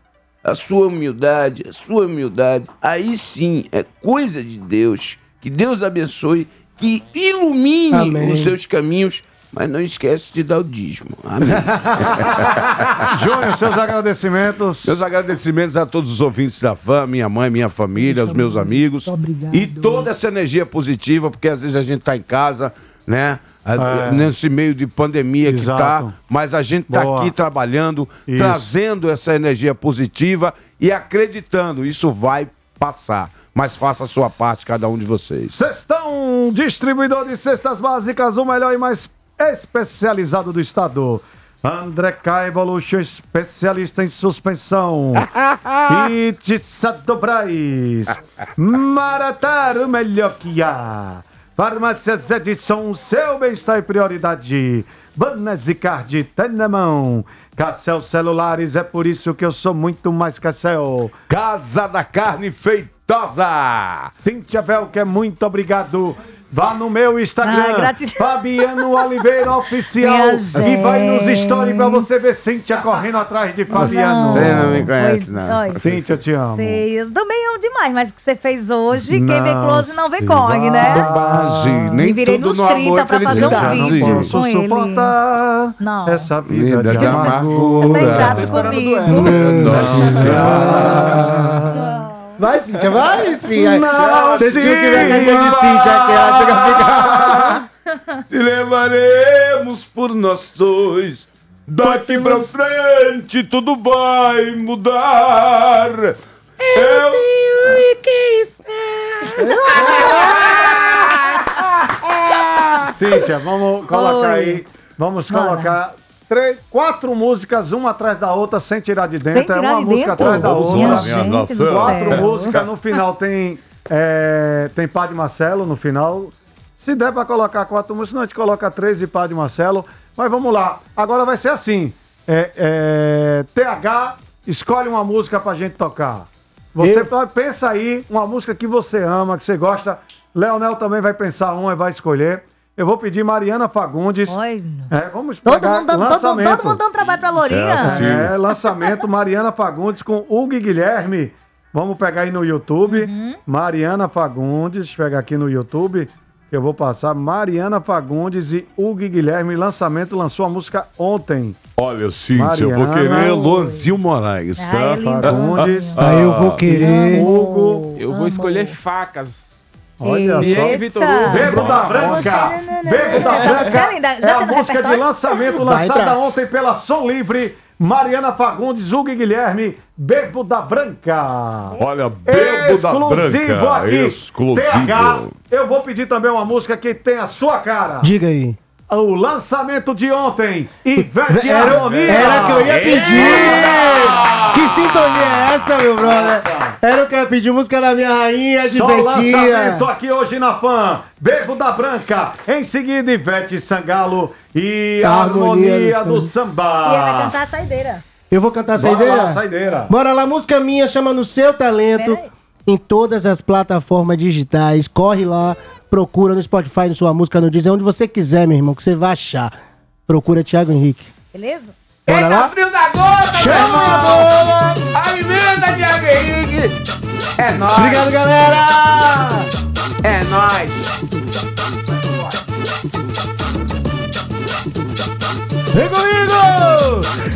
a sua humildade, a sua humildade. Aí sim é coisa de Deus. Que Deus abençoe, que ilumine Amém. os seus caminhos, mas não esquece de dar o dízimo. Amém. Júnior, seus agradecimentos. Meus agradecimentos a todos os ouvintes da fã, minha mãe, minha família, os meus amigos. E toda essa energia positiva, porque às vezes a gente tá em casa, né? É. Nesse meio de pandemia que Exato. tá, mas a gente tá Boa. aqui trabalhando, Isso. trazendo essa energia positiva e acreditando, isso vai passar. Mas faça a sua parte, cada um de vocês. Cestão, distribuidor de cestas básicas, o melhor e mais especializado do estado. André K Evolution, especialista em suspensão. Pizza do Braz. Maratar, o melhor que há. Farmácias Edson, seu bem-estar e prioridade. Banesicardi, tem na mão. Cassel Celulares, é por isso que eu sou muito mais Cassel. Casa da Carne Feitosa! Cíntia Velker, muito obrigado. Vá no meu Instagram, gratidão. Fabiano Oliveira Oficial. Minha E vai nos stories pra você ver Cíntia correndo atrás de Fabiano. Você não me conhece, não. Ai. Cíntia, eu te amo. Sei, eu também amo demais, mas o que você fez hoje, quem vê Não close não vê corre, né? Bobagem. Me Nem virei tudo nos no amor 30 é pra fazer um vídeo Não posso com ele. suportar Não. essa vida, Vida de de amargura. Você tá comigo. Vai, Cíntia, vai, Cíntia. Você tinha que ver a carinha de Cíntia, que ela chega a ficar... Te levaremos por nós dois. Daqui pra frente tudo vai mudar. Eu... Cíntia, vamos colocar Oi. aí. Vamos colocar três, quatro músicas, uma atrás da outra, sem tirar de dentro. É tirar uma de música dentro? atrás da outra. gente Quatro músicas, no final tem. É, tem Padre Marcelo no final. Se der pra colocar quatro músicas, senão a gente coloca três de Padre Marcelo. Mas vamos lá. Agora vai ser assim: é, é, TH, escolhe uma música pra gente tocar. Você Eu? pode- pensa aí uma música que você ama, que você gosta. Leonel também vai pensar uma e vai escolher. Eu vou pedir Mariana Fagundes. Oi. É, vamos Todo pegar mundo, dando, todo, lançamento. todo mundo dando trabalho pra Lourinha. É assim. É, lançamento Mariana Fagundes com Hugo e Guilherme. Vamos pegar aí no YouTube. Uhum. Mariana Fagundes, pega aqui no YouTube, que eu vou passar. Mariana Fagundes e Hugo e Guilherme. Lançamento lançou a música ontem. Olha, Cíntia, eu vou Mariana. querer Luanzinho Moraes, tá? Fagundes. Aí eu vou querer... Hugo. Eu vou escolher facas. Olha E só. Vitor Hugo? Bebo da Branca! Bebo da música é Branca linda. é a no música de lançamento lançada ontem pela Som Livre. Mariana Fagundes, Hugo e Guilherme, Bebo da Branca. Olha, Bebo da Exclusivo Branca. aqui. Exclusivo. TH, eu vou pedir também uma música que tem a sua cara. Diga aí. O lançamento de ontem, Ivete Era, Harmonia. era que eu ia pedir. Que sintonia é essa, meu brother? Era o que eu ia pedir, música da minha rainha de Só lançamento aqui hoje na Fã. Bebo da Branca. Em seguida, Ivete Sangalo e a harmonia Harmonia do do samba. E ele vai cantar a saideira. Eu vou cantar a Bora saideira? lá, saideira. Bora lá, música minha, chama No Seu Talento. Pera aí. Em todas as plataformas digitais. Corre lá, procura no Spotify, no sua música, no Deezer, onde você quiser, meu irmão, que você vai achar. Procura Thiago Henrique. Beleza? Bora lá? frio da gota, Chama a bola! Alimenta, Thiago Henrique. É nóis. Obrigado, galera! É nóis. Vem comigo!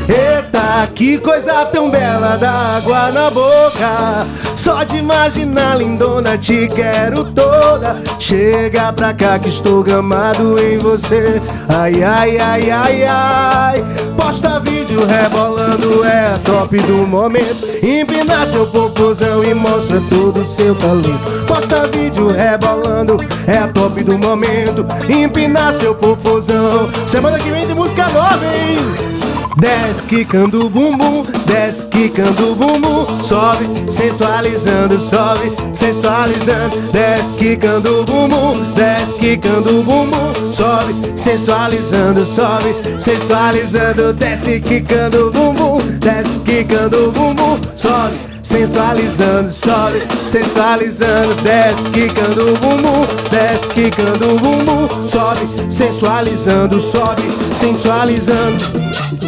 Eita, que coisa tão bela da água na boca. Só de imaginar, lindona, te quero toda. Chega pra cá que estou gamado em você. Ai, ai, ai, ai, ai. Posta vídeo rebolando, é a top do momento. Empina seu popozão e mostra todo o seu talento. Posta vídeo rebolando, é a top do momento. Empina seu popozão. Semana que vem tem música nova, hein? Desce quicando o bumbum, desce quicando o bumbum, sobe, sensualizando, sobe, sensualizando, desce quicando o bumbum, desce quicando o bumbum, sobe, sensualizando, sobe, sensualizando, desce quicando o bumbum, desce quicando o bumbum, sobe, sensualizando, sobe, sensualizando, desce quicando o bumbum, desce quicando o bumbum, sobe, sensualizando, sobe, sensualizando.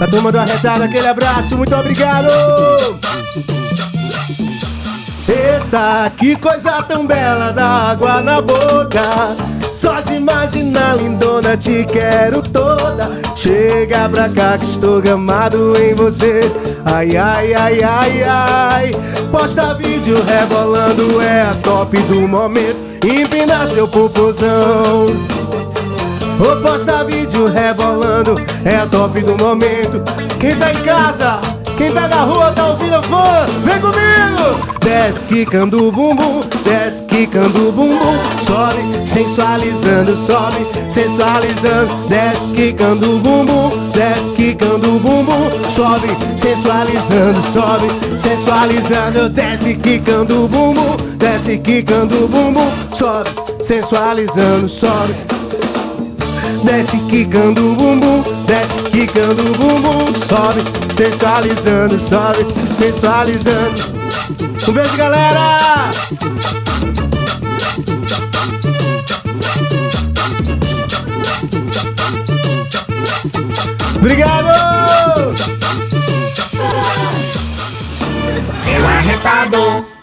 A turma do arretado, aquele abraço, muito obrigado! Eita, que coisa tão bela da água na boca. Só de imaginar, lindona, te quero toda. Chega pra cá que estou gamado em você. Ai, ai, ai, ai, ai. Posta vídeo rebolando, é a top do momento. Empina seu popozão. Ô, posta vídeo rebolando, é a top do momento. Quem tá em casa, quem tá na rua, tá ouvindo fã, vem comigo! Desce quicando o bumbum, desce quicando o bumbum, sobe, sensualizando, sobe, sensualizando, desce quicando o bumbum, desce quicando o bumbum, sobe, sensualizando, sobe, sensualizando, desce quicando o bumbum, desce quicando o bumbum, sobe, sensualizando, sobe, Desce quicando o bumbum, desce quicando o bumbum Sobe, sensualizando, sobe, sensualizando Um beijo, galera! Obrigado! eu um